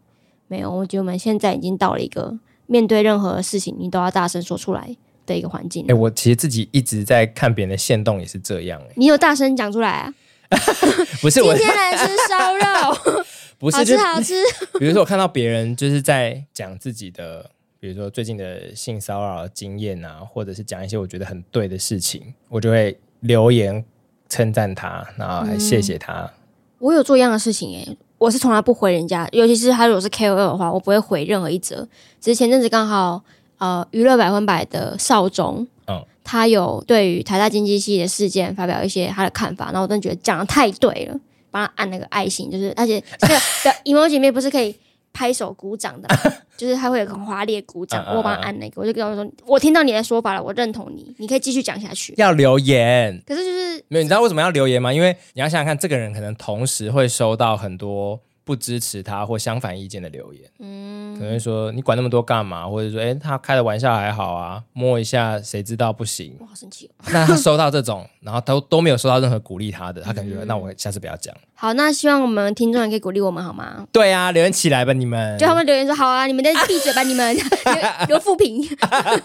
没有，我觉得我们现在已经到了一个面对任何事情你都要大声说出来的一个环境。哎、欸，我其实自己一直在看别人的线动也是这样、欸。你有大声讲出来啊？不是，我今天来吃烧肉，不是好吃好吃。比如说，我看到别人就是在讲自己的。比如说最近的性骚扰经验啊，或者是讲一些我觉得很对的事情，我就会留言称赞他，然后还谢谢他。嗯、我有做一样的事情诶、欸，我是从来不回人家，尤其是他如果是 KOL 的话，我不会回任何一则。只是前阵子刚好呃，娱乐百分百的少中，嗯，他有对于台大经济系的事件发表一些他的看法，然后我真的觉得讲的太对了，帮他按那个爱心，就是而且 这个的 emoji 里面不是可以。拍手鼓掌的，就是他会有很华丽的鼓掌，我帮他按那个，我就跟他说：“我听到你的说法了，我认同你，你可以继续讲下去。”要留言，可是就是没有，你知道为什么要留言吗？因为你要想想看，这个人可能同时会收到很多。不支持他或相反意见的留言，嗯，可能说你管那么多干嘛？或者说，哎、欸，他开的玩笑还好啊，摸一下谁知道不行？我好生气哦。那他收到这种，然后都都没有收到任何鼓励他的，他感觉、嗯、那我下次不要讲。好，那希望我们听众也可以鼓励我们好吗？对啊，留言起来吧，你们。就他们留言说好啊，你们再闭嘴吧，你们 留负评。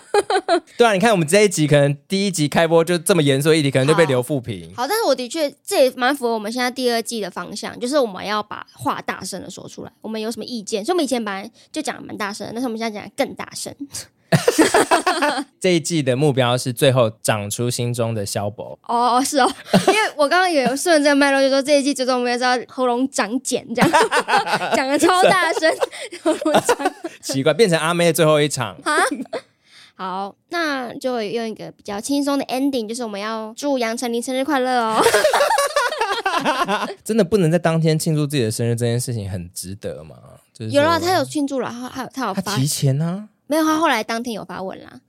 对啊，你看我们这一集可能第一集开播就这么严肃一题，可能就被留负评。好，但是我的确这也蛮符合我们现在第二季的方向，就是我们要把话大声的说出来，我们有什么意见？所以我们以前本来就讲的蛮大声，但是我们现在讲的更大声。这一季的目标是最后长出心中的萧伯。哦，是哦，因为我刚刚也有顺着这个脉络，就说这一季最终目标是要喉咙长茧，这样 讲的超大声，喉咙长。奇怪，变成阿妹的最后一场。好，那就用一个比较轻松的 ending，就是我们要祝杨丞琳生日快乐哦。真的不能在当天庆祝自己的生日，这件事情很值得吗？就是、有了，他有庆祝了，他他他有发他提前呢、啊？没有，他后来当天有发文啦。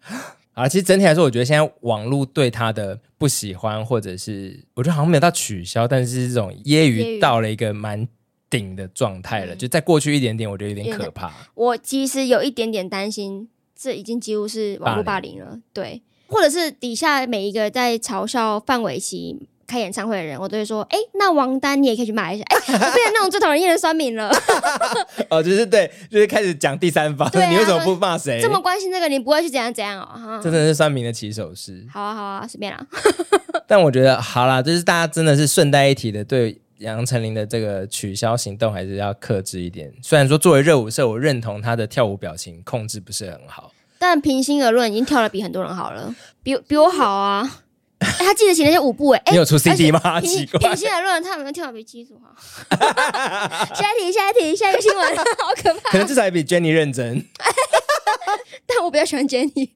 啊，其实整体来说，我觉得现在网络对他的不喜欢，或者是我觉得好像没有到取消，但是这种揶揄到了一个蛮顶的状态了。就再过去一点点，我觉得有点可怕。我其实有一点点担心，这已经几乎是网络霸凌了，对，或者是底下每一个在嘲笑范玮琪。开演唱会的人，我都会说，哎、欸，那王丹你也可以去骂一下，哎、欸，我变成那种最讨人厌的酸民了。哦，就是对，就是开始讲第三方，啊、你为什么不骂谁？这么关心这个，你不会去怎样怎样哦？这真的是酸民的起手式。好啊，好啊，随便啦。但我觉得好啦，就是大家真的是顺带一提的，对杨丞琳的这个取消行动还是要克制一点。虽然说作为热舞社，我认同她的跳舞表情控制不是很好，但平心而论，已经跳得比很多人好了，比比我好啊。欸、他记得起那些舞步哎、欸，你有出 CD 吗？奇怪，平心而论，他有没有跳的比基础好？下一题，下一题，下一个新闻，好可怕。可能至少也比 Jenny 认真。但我比较喜欢 Jenny，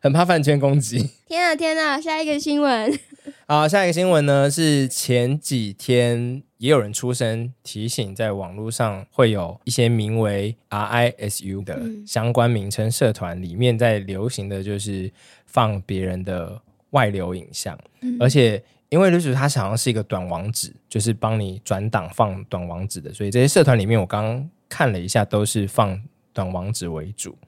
很怕饭圈攻击。天啊天啊，下一个新闻。好，下一个新闻呢是前几天也有人出声提醒，在网络上会有一些名为 RISU 的相关名称社团里面在流行的就是。放别人的外流影像，嗯、而且因为就是它好像是一个短网址，就是帮你转档放短网址的，所以这些社团里面我刚刚看了一下，都是放短网址为主，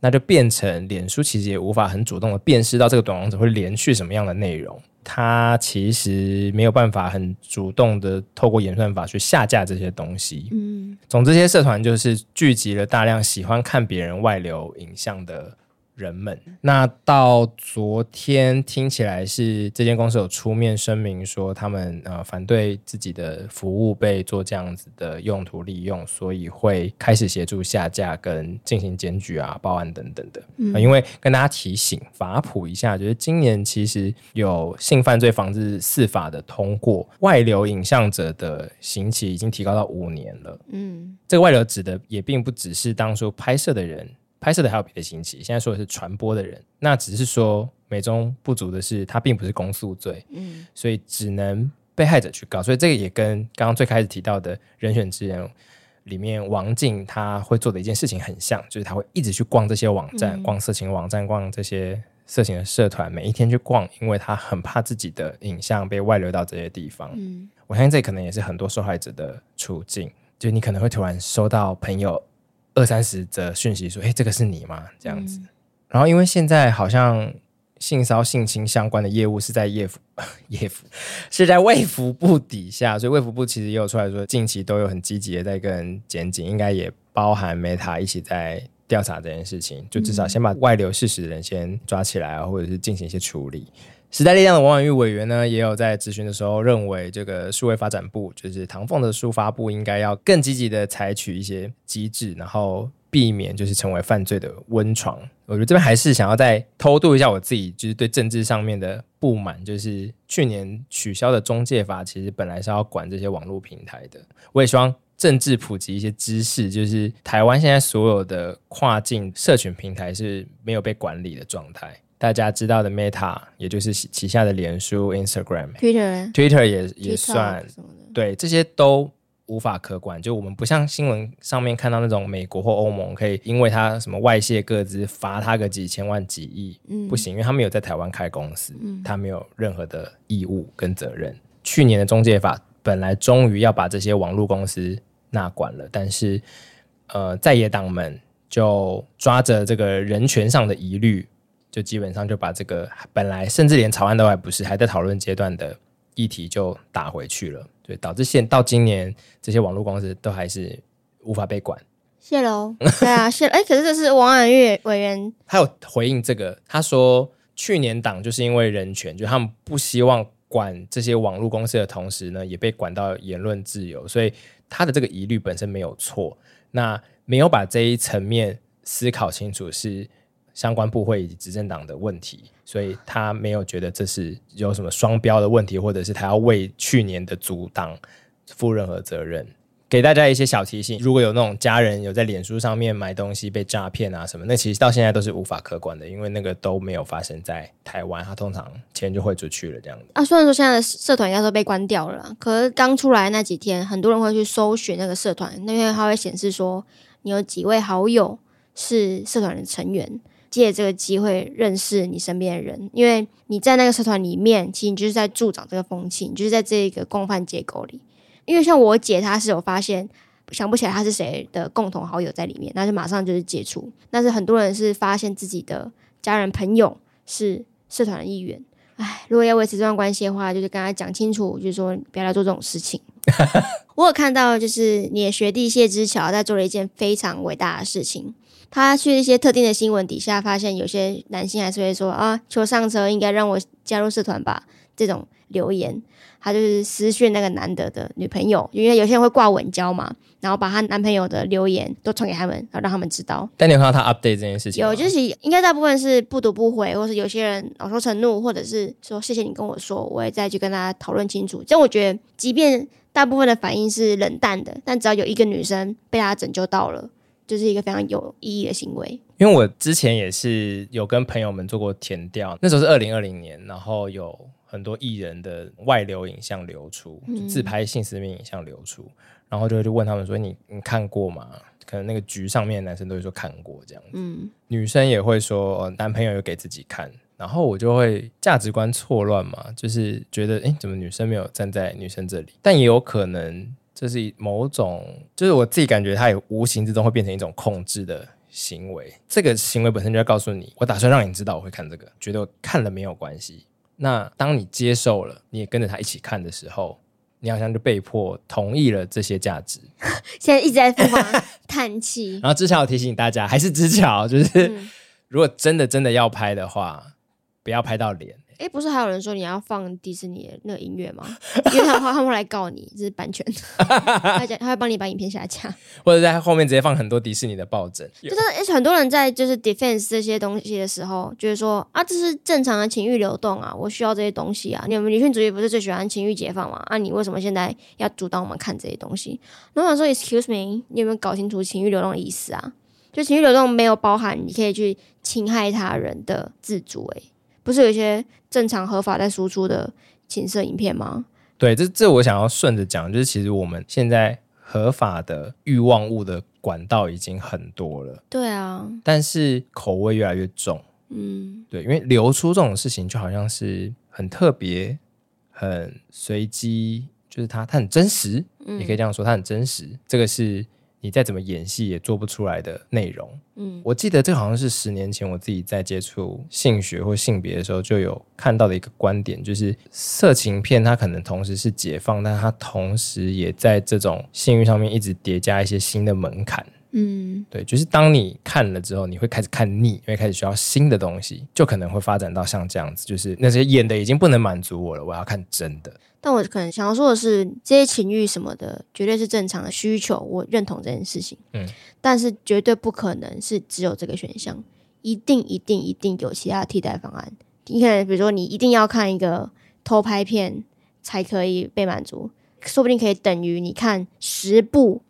那就变成脸书其实也无法很主动的辨识到这个短网址会连续什么样的内容，它其实没有办法很主动的透过演算法去下架这些东西。嗯，总之这些社团就是聚集了大量喜欢看别人外流影像的人们，那到昨天听起来是这间公司有出面声明说，他们呃反对自己的服务被做这样子的用途利用，所以会开始协助下架跟进行检举啊、报案等等的。嗯，呃，因为跟大家提醒法普一下，就是今年其实有性犯罪防治四法的通过，外流影像者的刑期已经提高到五年了。嗯，这个外流指的也并不只是当初拍摄的人。拍摄的还有别的刑期，现在说的是传播的人，那只是说美中不足的是，他并不是公诉罪，嗯，所以只能被害者去告，所以这个也跟刚刚最开始提到的人选之人里面王静他会做的一件事情很像，就是他会一直去逛这些网站，嗯、逛色情网站，逛这些色情的社团，每一天去逛，因为他很怕自己的影像被外流到这些地方。嗯，我相信这可能也是很多受害者的处境，就你可能会突然收到朋友。二三十则讯息说：“哎，这个是你吗？”这样子。嗯、然后，因为现在好像性骚性侵相关的业务是在业服 业服是在卫福部底下，所以卫福部其实也有出来说，近期都有很积极的在跟检警，应该也包含 Meta 一起在调查这件事情，就至少先把外流事实的人先抓起来，或者是进行一些处理。时代力量的王婉玉委员呢，也有在质询的时候认为，这个数位发展部就是唐凤的数发部，应该要更积极的采取一些机制，然后避免就是成为犯罪的温床。我觉得这边还是想要再偷渡一下我自己，就是对政治上面的不满，就是去年取消的中介法，其实本来是要管这些网络平台的。我也希望政治普及一些知识，就是台湾现在所有的跨境社群平台是没有被管理的状态。大家知道的 Meta，也就是旗下的脸书、Instagram、Twitter、Twitter 也也算，对，这些都无法可管。就我们不像新闻上面看到那种美国或欧盟可以因为他什么外泄个资罚他个几千万、几亿，嗯，不行，因为他没有在台湾开公司，嗯，他没有任何的义务跟责任。去年的中介法本来终于要把这些网络公司纳管了，但是呃，在野党们就抓着这个人权上的疑虑。就基本上就把这个本来甚至连草案都还不是还在讨论阶段的议题就打回去了，对，导致现到今年这些网络公司都还是无法被管。谢喽，对啊，谢。哎，可是这是王婉玉委员，他有回应这个，他说去年党就是因为人权，就他们不希望管这些网络公司的同时呢，也被管到言论自由，所以他的这个疑虑本身没有错，那没有把这一层面思考清楚是。相关部会以及执政党的问题，所以他没有觉得这是有什么双标的问题，或者是他要为去年的阻挡负任何责任。给大家一些小提醒：如果有那种家人有在脸书上面买东西被诈骗啊什么，那其实到现在都是无法可管的，因为那个都没有发生在台湾，他通常钱就汇出去了这样子。啊，虽然说现在的社团应该都被关掉了，可是刚出来那几天，很多人会去搜寻那个社团，那边他会显示说你有几位好友是社团的成员。借这个机会认识你身边的人，因为你在那个社团里面，其实你就是在助长这个风气，你就是在这个共犯结构里。因为像我姐，她是有发现想不起来她是谁的共同好友在里面，那就马上就是解除。但是很多人是发现自己的家人朋友是社团的一员，哎，如果要维持这段关系的话，就是跟他讲清楚，就是说不要来做这种事情。我有看到，就是你的学弟谢之桥在做了一件非常伟大的事情。他去一些特定的新闻底下，发现有些男性还是会说啊，求上车，应该让我加入社团吧。这种留言，他就是私讯那个男的的女朋友，因为有些人会挂稳交嘛，然后把他男朋友的留言都传给他们，然后让他们知道。但你有看到他 update 这件事情？有，就是应该大部分是不读不回，或是有些人恼羞成怒，或者是说谢谢你跟我说，我也再去跟他讨论清楚。这我觉得，即便大部分的反应是冷淡的，但只要有一个女生被他拯救到了。就是一个非常有意义的行为，因为我之前也是有跟朋友们做过填调，那时候是二零二零年，然后有很多艺人的外流影像流出，就自拍性私密影像流出，嗯、然后就就问他们说：“你你看过吗？”可能那个局上面的男生都会说看过这样子，嗯，女生也会说男朋友有给自己看，然后我就会价值观错乱嘛，就是觉得哎，怎么女生没有站在女生这里？但也有可能。这是某种，就是我自己感觉，它也无形之中会变成一种控制的行为。这个行为本身就要告诉你，我打算让你知道我会看这个，觉得我看了没有关系。那当你接受了，你也跟着他一起看的时候，你好像就被迫同意了这些价值。现在一直在疯狂叹气。然后之前我提醒大家，还是之前，就是、嗯、如果真的真的要拍的话，不要拍到脸。哎，不是还有人说你要放迪士尼的那个音乐吗？因为他他们会来告你，这是版权。他讲他会帮你把影片下架，或者在后面直接放很多迪士尼的抱枕。就是而且很多人在就是 defense 这些东西的时候，就是说啊，这是正常的情欲流动啊，我需要这些东西啊。你们女性主义不是最喜欢情欲解放吗？啊，你为什么现在要阻挡我们看这些东西？我想说，excuse me，你有没有搞清楚情欲流动的意思啊？就情欲流动没有包含你可以去侵害他人的自主、欸，诶。不是有一些正常合法在输出的情色影片吗？对，这这我想要顺着讲，就是其实我们现在合法的欲望物的管道已经很多了。对啊，但是口味越来越重。嗯，对，因为流出这种事情就好像是很特别、很随机，就是它它很真实，嗯，也可以这样说，它很真实。这个是。你再怎么演戏也做不出来的内容。嗯，我记得这个好像是十年前我自己在接触性学或性别的时候就有看到的一个观点，就是色情片它可能同时是解放，但它同时也在这种性欲上面一直叠加一些新的门槛。嗯，对，就是当你看了之后，你会开始看腻，因为开始需要新的东西，就可能会发展到像这样子，就是那些演的已经不能满足我了，我要看真的。但我可能想要说的是，这些情欲什么的，绝对是正常的需求，我认同这件事情。嗯，但是绝对不可能是只有这个选项，一定一定一定有其他替代方案。你可能比如说，你一定要看一个偷拍片才可以被满足，说不定可以等于你看十部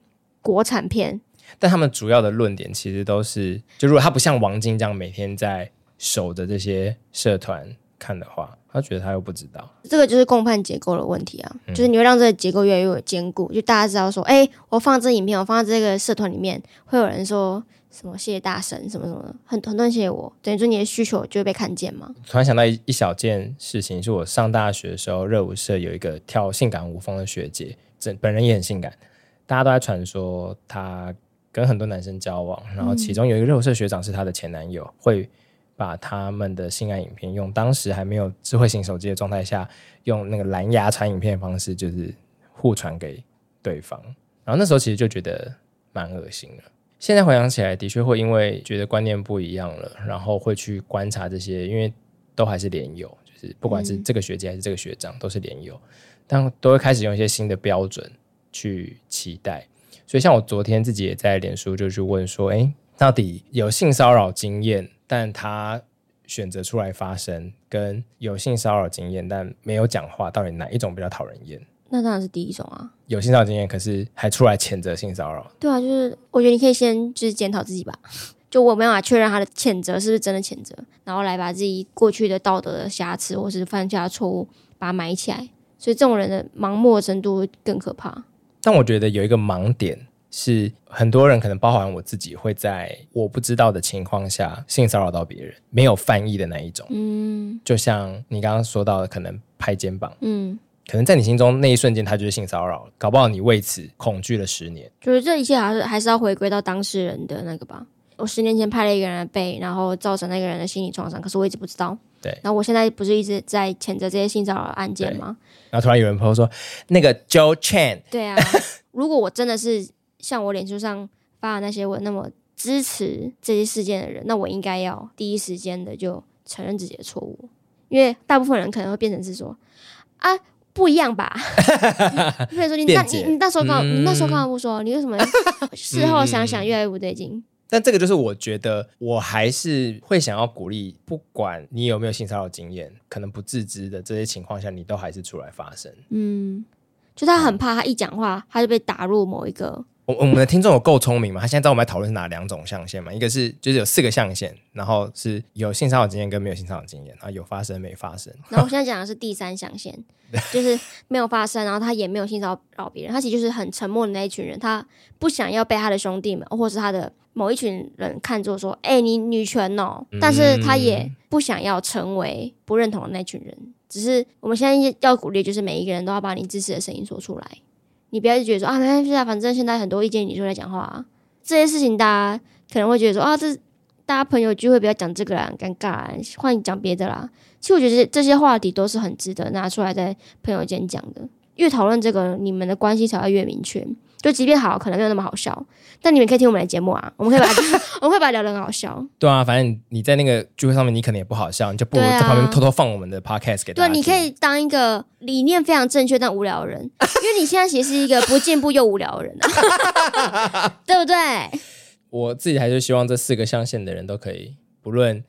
国产片。但他们主要的论点其实都是，就如果他不像王晶这样每天在守着这些社团看的话。他觉得他又不知道，这个就是共犯结构的问题啊，嗯、就是你会让这个结构越来越坚固，就大家知道说，哎、欸，我放这影片，我放在这个社团里面，会有人说什么谢谢大神什么什么的，很很多人谢谢我，等于说你的需求就会被看见嘛。突然想到一一小件事情，是我上大学的时候，热舞社有一个跳性感舞风的学姐，这本人也很性感，大家都在传说她跟很多男生交往，然后其中有一个热舞社学长是她的前男友，会。把他们的性爱影片用当时还没有智慧型手机的状态下，用那个蓝牙传影片的方式，就是互传给对方。然后那时候其实就觉得蛮恶心的。现在回想起来，的确会因为觉得观念不一样了，然后会去观察这些，因为都还是连友，就是不管是这个学姐还是这个学长，都是连友，但都会开始用一些新的标准去期待。所以像我昨天自己也在脸书就去问说，哎，到底有性骚扰经验？但他选择出来发声，跟有性骚扰经验但没有讲话，到底哪一种比较讨人厌？那当然是第一种啊。有性骚扰经验，可是还出来谴责性骚扰。对啊，就是我觉得你可以先就是检讨自己吧。就我没办法确认他的谴责是不是真的谴责，然后来把自己过去的道德的瑕疵或是犯下的错误把它埋起来。所以这种人的盲目的程度会更可怕。但我觉得有一个盲点，是很多人可能包含我自己，会在我不知道的情况下性骚扰到别人，没有翻译的那一种。嗯，就像你刚刚说到的，可能拍肩膀，嗯，可能在你心中那一瞬间，他就是性骚扰，搞不好你为此恐惧了十年。就是这一切还是还是要回归到当事人的那个吧。我十年前拍了一个人的背，然后造成那个人的心理创伤，可是我一直不知道。对，然后我现在不是一直在谴责这些性骚扰案件吗？然后突然有人朋友说那个 Joe Chan，对啊，如果我真的是像我脸书上发的那些文那么支持这些事件的人，那我应该要第一时间的就承认自己的错误，因为大部分人可能会变成是说啊不一样吧，比如说你那你你那时候刚你那时候刚好不说，你为什么 事后想想越来越不对劲？但这个就是我觉得，我还是会想要鼓励，不管你有没有性骚扰经验，可能不自知的这些情况下，你都还是出来发声。嗯，就他很怕，他一讲话，他就被打入某一个。我我们的听众有够聪明嘛？他现在知道我们在讨论是哪两种象限嘛？一个是就是有四个象限，然后是有性骚扰经验跟没有性骚扰经验，然后有发生没发生。然后我现在讲的是第三象限，就是没有发生，然后他也没有性骚扰别人，他其实就是很沉默的那一群人，他不想要被他的兄弟们或是他的某一群人看作说，哎、欸，你女权哦，但是他也不想要成为不认同的那群人。只是我们现在要鼓励，就是每一个人都要把你支持的声音说出来。你不要觉得说啊，没关系啊，反正现在很多意见你出来讲话啊，这些事情大家可能会觉得说啊，这大家朋友聚会不要讲这个啦，很尴尬，换讲别的啦。其实我觉得这些话题都是很值得拿出来在朋友间讲的，越讨论这个，你们的关系才会越明确。就即便好，可能没有那么好笑，但你们可以听我们的节目啊，我们可以把 我们会把它聊得很好笑。对啊，反正你在那个聚会上面，你可能也不好笑，你就不如在旁边偷偷放我们的 podcast 给大家。对，你可以当一个理念非常正确但无聊的人，因为你现在其实是一个不进步又无聊的人，对不对？我自己还是希望这四个象限的人都可以，不论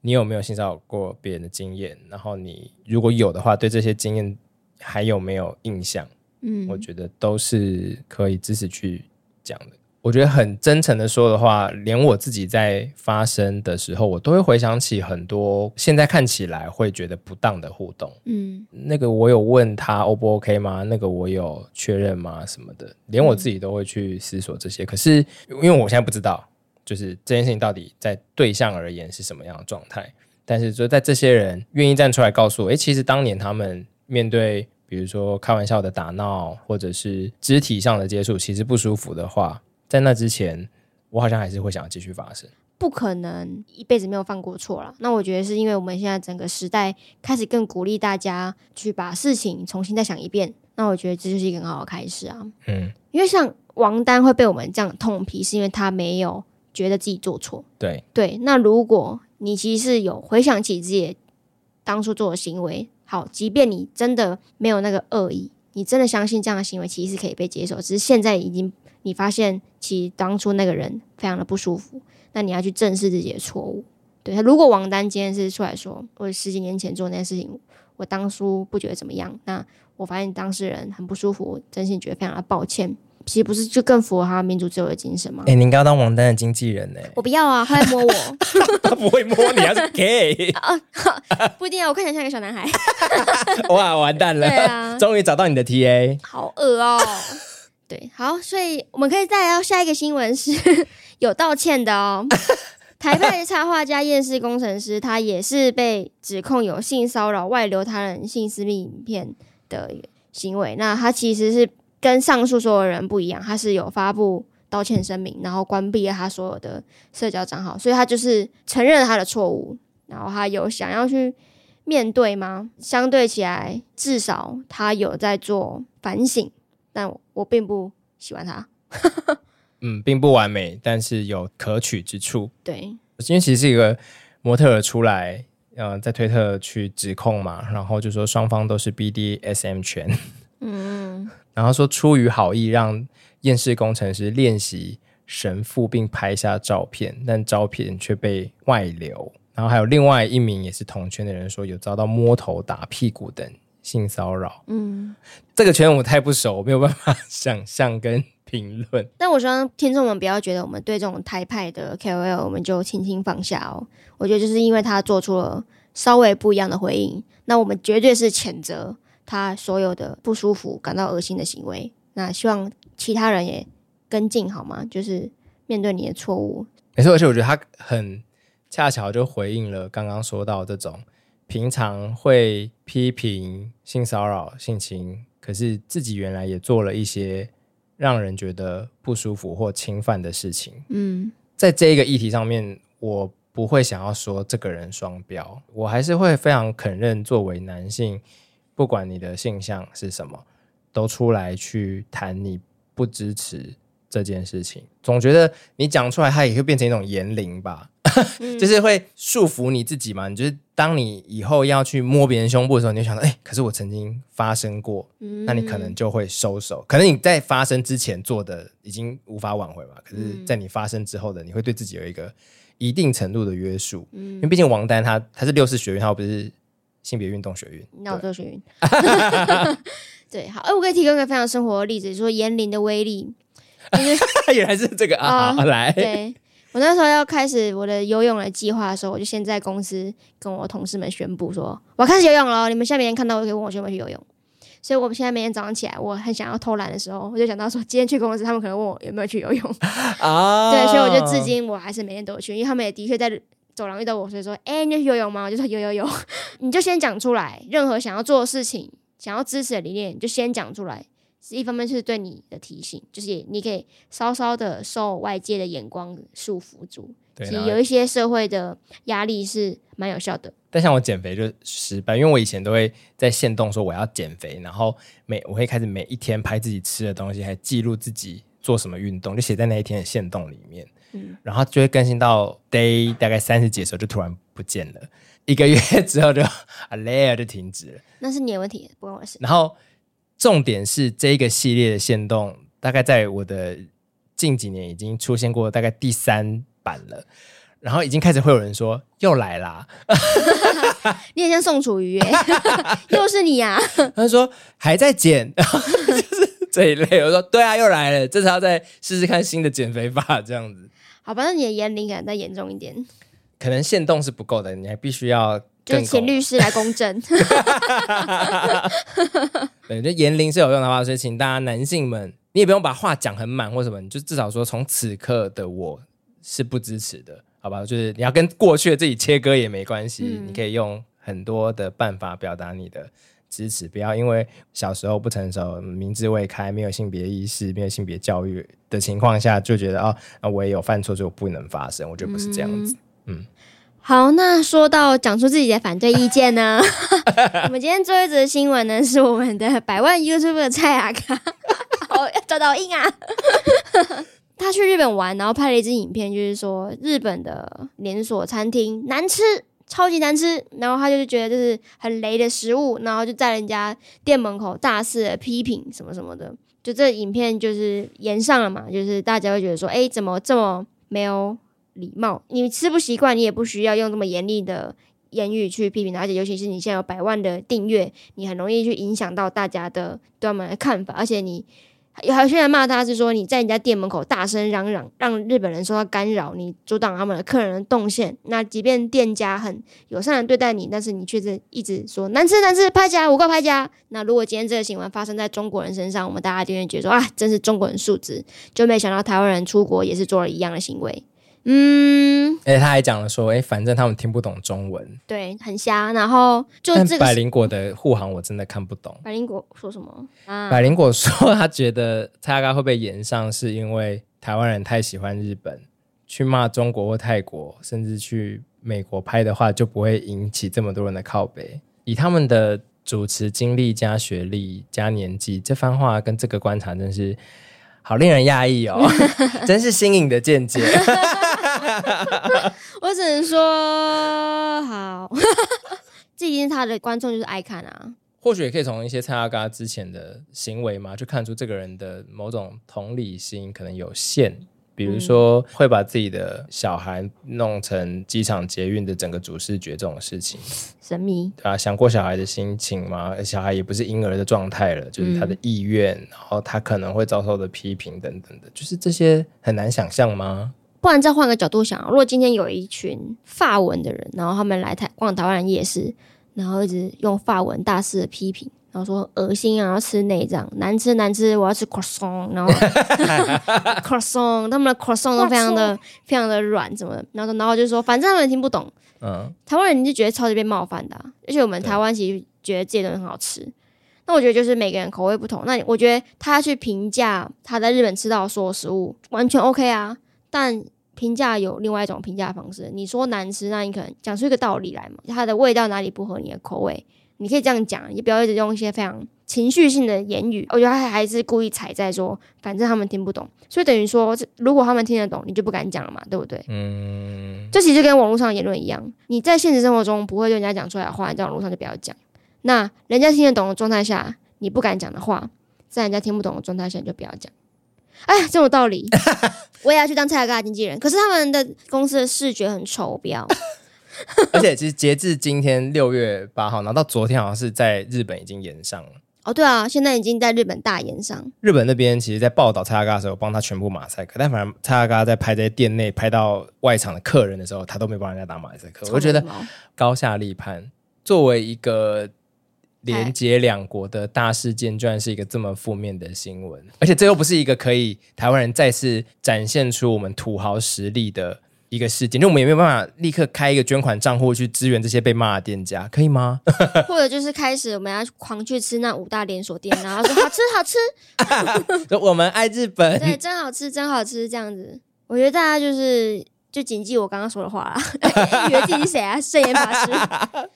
你有没有性骚扰过别人的经验，然后你如果有的话，对这些经验还有没有印象？嗯，我觉得都是可以支持去讲的。我觉得很真诚的说的话，连我自己在发生的时候，我都会回想起很多现在看起来会觉得不当的互动。嗯，那个我有问他 O 不 OK 吗？那个我有确认吗？什么的，连我自己都会去思索这些。可是因为我现在不知道，就是这件事情到底在对象而言是什么样的状态。但是就在这些人愿意站出来告诉我，诶，其实当年他们面对。比如说开玩笑的打闹，或者是肢体上的接触，其实不舒服的话，在那之前，我好像还是会想要继续发生。不可能一辈子没有犯过错了。那我觉得是因为我们现在整个时代开始更鼓励大家去把事情重新再想一遍。那我觉得这就是一个很好的开始啊。嗯，因为像王丹会被我们这样痛批，是因为他没有觉得自己做错。对对，那如果你其实是有回想起自己当初做的行为。好，即便你真的没有那个恶意，你真的相信这样的行为其实是可以被接受，只是现在已经你发现，其实当初那个人非常的不舒服，那你要去正视自己的错误。对，如果王丹今天是出来说，我十几年前做那件事情，我当初不觉得怎么样，那我发现当事人很不舒服，真心觉得非常的抱歉。其实不是就更符合他民主自由的精神吗？哎、欸，你应该要当王丹的经纪人呢、欸。我不要啊，他会摸我。他不会摸你，他是 gay 啊？不一定啊，我看起来像一个小男孩。哇，完蛋了！对啊，终于找到你的 TA。好恶哦。对，好，所以我们可以再来到下一个新闻是有道歉的哦。台派插画家、厌世工程师，他也是被指控有性骚扰、外流他人性私密影片的行为。那他其实是。跟上述所有人不一样，他是有发布道歉声明，然后关闭了他所有的社交账号，所以他就是承认了他的错误，然后他有想要去面对吗？相对起来，至少他有在做反省，但我，我并不喜欢他。嗯，并不完美，但是有可取之处。对，今天其实是一个模特儿出来，呃，在推特去指控嘛，然后就说双方都是 BDSM 圈。嗯。然后说出于好意让厌世工程师练习神父，并拍下照片，但照片却被外流。然后还有另外一名也是同圈的人说有遭到摸头、打屁股等性骚扰。嗯，这个圈我太不熟，我没有办法想象跟评论。但我希望听众们不要觉得我们对这种台派的 KOL 我们就轻轻放下哦。我觉得就是因为他做出了稍微不一样的回应，那我们绝对是谴责。他所有的不舒服、感到恶心的行为，那希望其他人也跟进好吗？就是面对你的错误。没错，而且我觉得他很恰巧就回应了刚刚说到这种平常会批评性骚扰、性侵，可是自己原来也做了一些让人觉得不舒服或侵犯的事情。嗯，在这一个议题上面，我不会想要说这个人双标，我还是会非常肯认作为男性，不管你的性向是什么，都出来去谈你不支持。这件事情，总觉得你讲出来，它也会变成一种言灵吧，嗯、就是会束缚你自己嘛。你就是当你以后要去摸别人胸部的时候，你就想到，哎，可是我曾经发生过，嗯、那你可能就会收手。可能你在发生之前做的已经无法挽回嘛，可是在你发生之后的，你会对自己有一个一定程度的约束。嗯、因为毕竟王丹他他是六四学院，他不是性别运动学院，闹斗学院。对，好，哎，我可以提供一个非常生活的例子，说言灵的威力。原来是这个啊！呃、来，对，我那时候要开始我的游泳的计划的时候，我就先在公司跟我同事们宣布说，我要开始游泳了。你们现在每天看到我，可以问我去不去游泳。所以，我们现在每天早上起来，我很想要偷懒的时候，我就想到说，今天去公司，他们可能问我有没有去游泳啊？对，所以我就至今我还是每天都有去，因为他们也的确在走廊遇到我，所以说，哎、欸，你去游泳吗？我就说有有有，你就先讲出来，任何想要做的事情，想要支持的理念，你就先讲出来。是一方面是对你的提醒，就是你可以稍稍的受外界的眼光束缚住。其实有一些社会的压力是蛮有效的。但像我减肥就失败，因为我以前都会在限动说我要减肥，然后每我会开始每一天拍自己吃的东西，还记录自己做什么运动，就写在那一天的限动里面。嗯，然后就会更新到 day 大概三十几的时候，就突然不见了。一个月之后就啊累啊，就停止了。那是你的问题，不关我事。然后。重点是这一个系列的限动，大概在我的近几年已经出现过大概第三版了，然后已经开始会有人说又来啦，你很像宋楚瑜耶，又是你呀、啊？他说还在剪，就是 这一类。我说对啊，又来了，这次要再试试看新的减肥法，这样子。好吧，那你的年龄可能再严重一点，可能限动是不够的，你还必须要。就请律师来公证。对，就年龄是有用的话，所以请大家男性们，你也不用把话讲很满或什么，你就至少说从此刻的我是不支持的，好吧？就是你要跟过去的自己切割也没关系，嗯、你可以用很多的办法表达你的支持，不要因为小时候不成熟、明智未开、没有性别意识、没有性别教育的情况下，就觉得哦，那我也有犯错，所以我不能发生。我觉得不是这样子，嗯。嗯 好，那说到讲出自己的反对意见呢，我们今天做一则新闻呢，是我们的百万 YouTube 的蔡阿嘎，好找到硬啊！他去日本玩，然后拍了一支影片，就是说日本的连锁餐厅难吃，超级难吃，然后他就是觉得这是很雷的食物，然后就在人家店门口大肆的批评什么什么的，就这影片就是炎上了嘛，就是大家会觉得说，哎，怎么这么没有？礼貌，你吃不习惯，你也不需要用这么严厉的言语去批评他。而且，尤其是你现在有百万的订阅，你很容易去影响到大家的对他们的看法。而且，你还有些人骂他是说你在人家店门口大声嚷嚷，让日本人受到干扰，你阻挡他们的客人的动线。那即便店家很友善的对待你，但是你却是一直说难吃难吃，拍家，我够拍家。那如果今天这个新闻发生在中国人身上，我们大家就会觉得说啊，真是中国人素质，就没想到台湾人出国也是做了一样的行为。嗯，而且他还讲了说，哎、欸，反正他们听不懂中文，对，很瞎。然后就这个百灵果的护航，我真的看不懂。百灵果说什么？啊、百灵果说他觉得蔡阿嘎会被延上，是因为台湾人太喜欢日本，去骂中国或泰国，甚至去美国拍的话，就不会引起这么多人的靠背。以他们的主持经历加学历加年纪，这番话跟这个观察真是好令人讶异哦，真是新颖的见解。我只能说好，这已经是他的观众就是爱看啊。或许也可以从一些蔡阿嘎之前的行为嘛，就看出这个人的某种同理心可能有限。比如说，会把自己的小孩弄成机场捷运的整个主视觉这种事情，神秘对啊，想过小孩的心情吗？小孩也不是婴儿的状态了，就是他的意愿，嗯、然后他可能会遭受的批评等等的，就是这些很难想象吗？不然再换个角度想，如果今天有一群法文的人，然后他们来台逛台湾的夜市，然后一直用法文大肆的批评，然然后说恶心啊，要吃内脏，难吃难吃，我要吃 croissant，然后 croissant，他们的 croissant 都非常的非常的软，怎么的？然后然后就说，反正他们听不懂，嗯，台湾人就觉得超级被冒犯的、啊，而且我们台湾其实觉得这些东西很好吃。那我觉得就是每个人口味不同。那我觉得他去评价他在日本吃到的所有食物完全 OK 啊，但评价有另外一种评价方式。你说难吃，那你可能讲出一个道理来嘛，它的味道哪里不合你的口味，你可以这样讲，你不要一直用一些非常情绪性的言语。我觉得他还是故意踩在说，反正他们听不懂，所以等于说，如果他们听得懂，你就不敢讲了嘛，对不对？嗯，这其实跟网络上的言论一样，你在现实生活中不会对人家讲出来的话，你在网络上就不要讲。那人家听得懂的状态下，你不敢讲的话，在人家听不懂的状态下，你就不要讲。哎，真有道理，我也要去当蔡阿嘎经纪人。可是他们的公司的视觉很丑标，而且其实截至今天六月八号，然后到昨天好像是在日本已经延上了。哦，对啊，现在已经在日本大延上。日本那边其实，在报道蔡阿嘎的时候，帮他全部马赛克，但反正蔡阿嘎在拍在店内拍到外场的客人的时候，他都没帮人家打马赛克。我觉得高下立判，作为一个。连接两国的大事件，居然是一个这么负面的新闻，而且这又不是一个可以台湾人再次展现出我们土豪实力的一个事件，就我们也没有办法立刻开一个捐款账户去支援这些被骂的店家，可以吗？或者就是开始我们要狂去吃那五大连锁店，然后说好吃好吃，我们爱日本，对，真好吃真好吃这样子，我觉得大家就是。就谨记我刚刚说的话啦，以为自己是谁啊？圣言法师？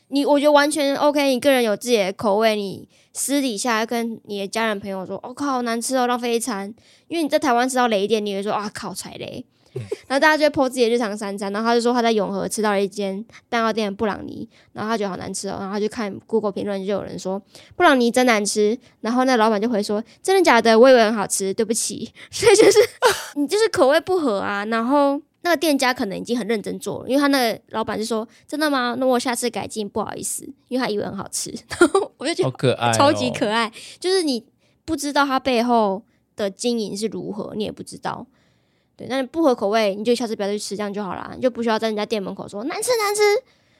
你我觉得完全 OK，你个人有自己的口味，你私底下跟你的家人朋友说：“我、哦、靠，好难吃哦，浪费一餐。”因为你在台湾吃到雷店，你会说：“啊，靠，踩雷。嗯”然后大家就会 po 自己的日常三餐，然后他就说他在永和吃到了一间蛋糕店的布朗尼，然后他觉得好难吃哦，然后他就看 Google 评论，就有人说布朗尼真难吃，然后那老板就回说：“真的假的？我以为很好吃，对不起。”所以就是 你就是口味不合啊，然后。那个店家可能已经很认真做了，因为他那个老板就说：“真的吗？那我下次改进，不好意思，因为他以为很好吃。”然后我就觉得好可爱哦，超级可爱。就是你不知道他背后的经营是如何，你也不知道。对，那你不合口味，你就下次不要去吃，这样就好了，你就不需要在人家店门口说难吃难吃。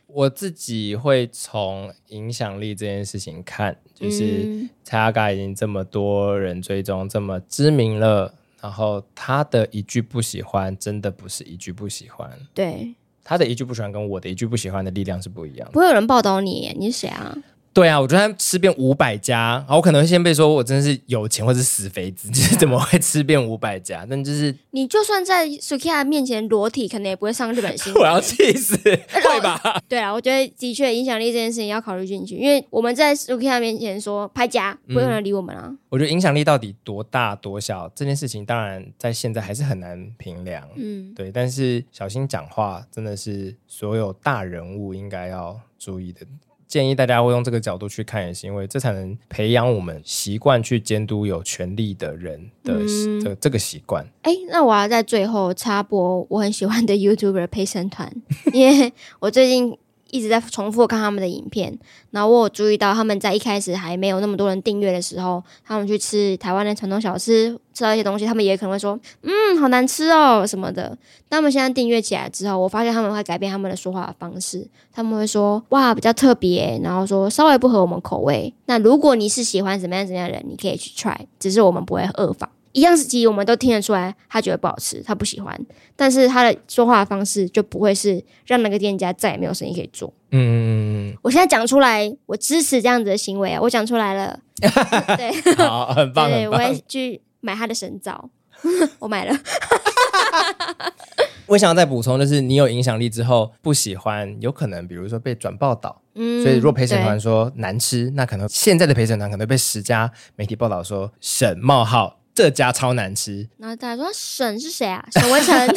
我自己会从影响力这件事情看，就是蔡阿嘎已经这么多人追踪，这么知名了。然后他的一句不喜欢，真的不是一句不喜欢。对，他的一句不喜欢跟我的一句不喜欢的力量是不一样的。不会有人报道你，你是谁啊？对啊，我觉得他吃遍五百家，然后我可能会先被说我真的是有钱或者是死肥子，就是怎么会吃遍五百家？但就是你就算在 Sukiya 面前裸体，可能也不会上日本新闻。我要气死，会吧？对啊，我觉得的确影响力这件事情要考虑进去，因为我们在 Sukiya 面前说拍家，不会有人理我们啊。我觉得影响力到底多大多小这件事情，当然在现在还是很难评量。嗯，对，但是小心讲话真的是所有大人物应该要注意的。建议大家会用这个角度去看，也是因为这才能培养我们习惯去监督有权利的人的、嗯、的这个习惯。哎，那我要在最后插播我很喜欢的 YouTuber 陪审团，因为我最近。一直在重复看他们的影片，然后我有注意到他们在一开始还没有那么多人订阅的时候，他们去吃台湾的传统小吃，吃到一些东西，他们也可能会说：“嗯，好难吃哦什么的。”但他们现在订阅起来之后，我发现他们会改变他们的说话方式，他们会说：“哇，比较特别。”然后说稍微不合我们口味。那如果你是喜欢怎么样怎么样的人，你可以去 try，只是我们不会恶仿。一样是鸡，我们都听得出来，他觉得不好吃，他不喜欢。但是他的说话的方式就不会是让那个店家再也没有生意可以做。嗯，我现在讲出来，我支持这样子的行为啊！我讲出来了，对，好，很棒，对，我会去买他的神皂，我买了。我想要再补充，就是你有影响力之后不喜欢，有可能比如说被转报道。嗯，所以如果陪审团说难吃，那可能现在的陪审团可能被十家媒体报道说沈冒号。这家超难吃，然后大家说沈是谁啊？沈文成，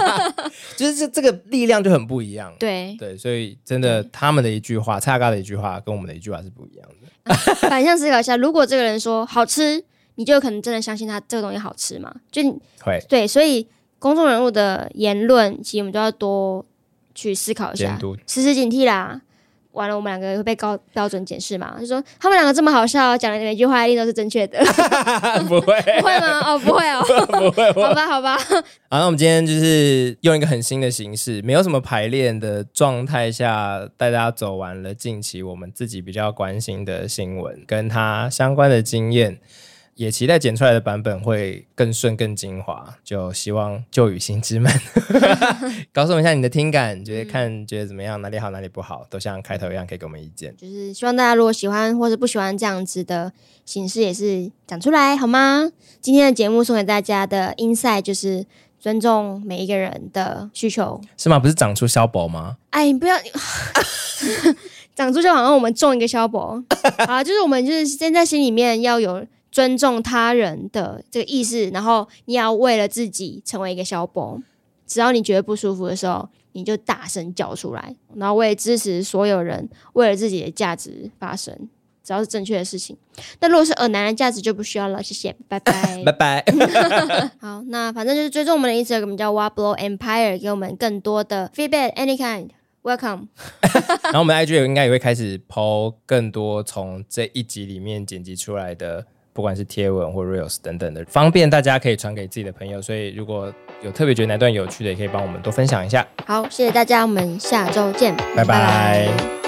就是这这个力量就很不一样。对对，所以真的他们的一句话，蔡阿嘎的一句话，跟我们的一句话是不一样的。啊、反向思考一下，如果这个人说好吃，你就有可能真的相信他这个东西好吃嘛？就会对，所以公众人物的言论，其实我们都要多去思考一下，时时警惕啦。完了，我们两个会被高标准检视嘛？就说他们两个这么好笑，讲的每句话一定都是正确的。不会，不会吗？哦，不会哦，不会。好吧，好吧。好，那我们今天就是用一个很新的形式，没有什么排练的状态下，带大家走完了近期我们自己比较关心的新闻，跟他相关的经验。也期待剪出来的版本会更顺、更精华。就希望旧雨新知们 告诉我们一下你的听感，觉得看觉得怎么样，哪里好哪里不好，都像开头一样可以给我们意见。就是希望大家如果喜欢或者不喜欢这样子的形式，也是讲出来好吗？今天的节目送给大家的 insight 就是尊重每一个人的需求，是吗？不是长出小宝吗？哎，你不要 长出就好像我们种一个小宝啊，就是我们就是先在心里面要有。尊重他人的这个意识，然后你要为了自己成为一个小宝。只要你觉得不舒服的时候，你就大声叫出来，然后我也支持所有人为了自己的价值发声，只要是正确的事情。但如果是恶男的价值就不需要了，谢谢，拜拜，拜拜。好，那反正就是追踪我们的 Instagram 叫 Wablo Empire，给我们更多的 feedback，any kind，welcome。然后我们 IG 应该也会开始 po 更多从这一集里面剪辑出来的。不管是贴文或 reels 等等的，方便大家可以传给自己的朋友。所以如果有特别觉得哪段有趣的，也可以帮我们多分享一下。好，谢谢大家，我们下周见，拜拜。拜拜。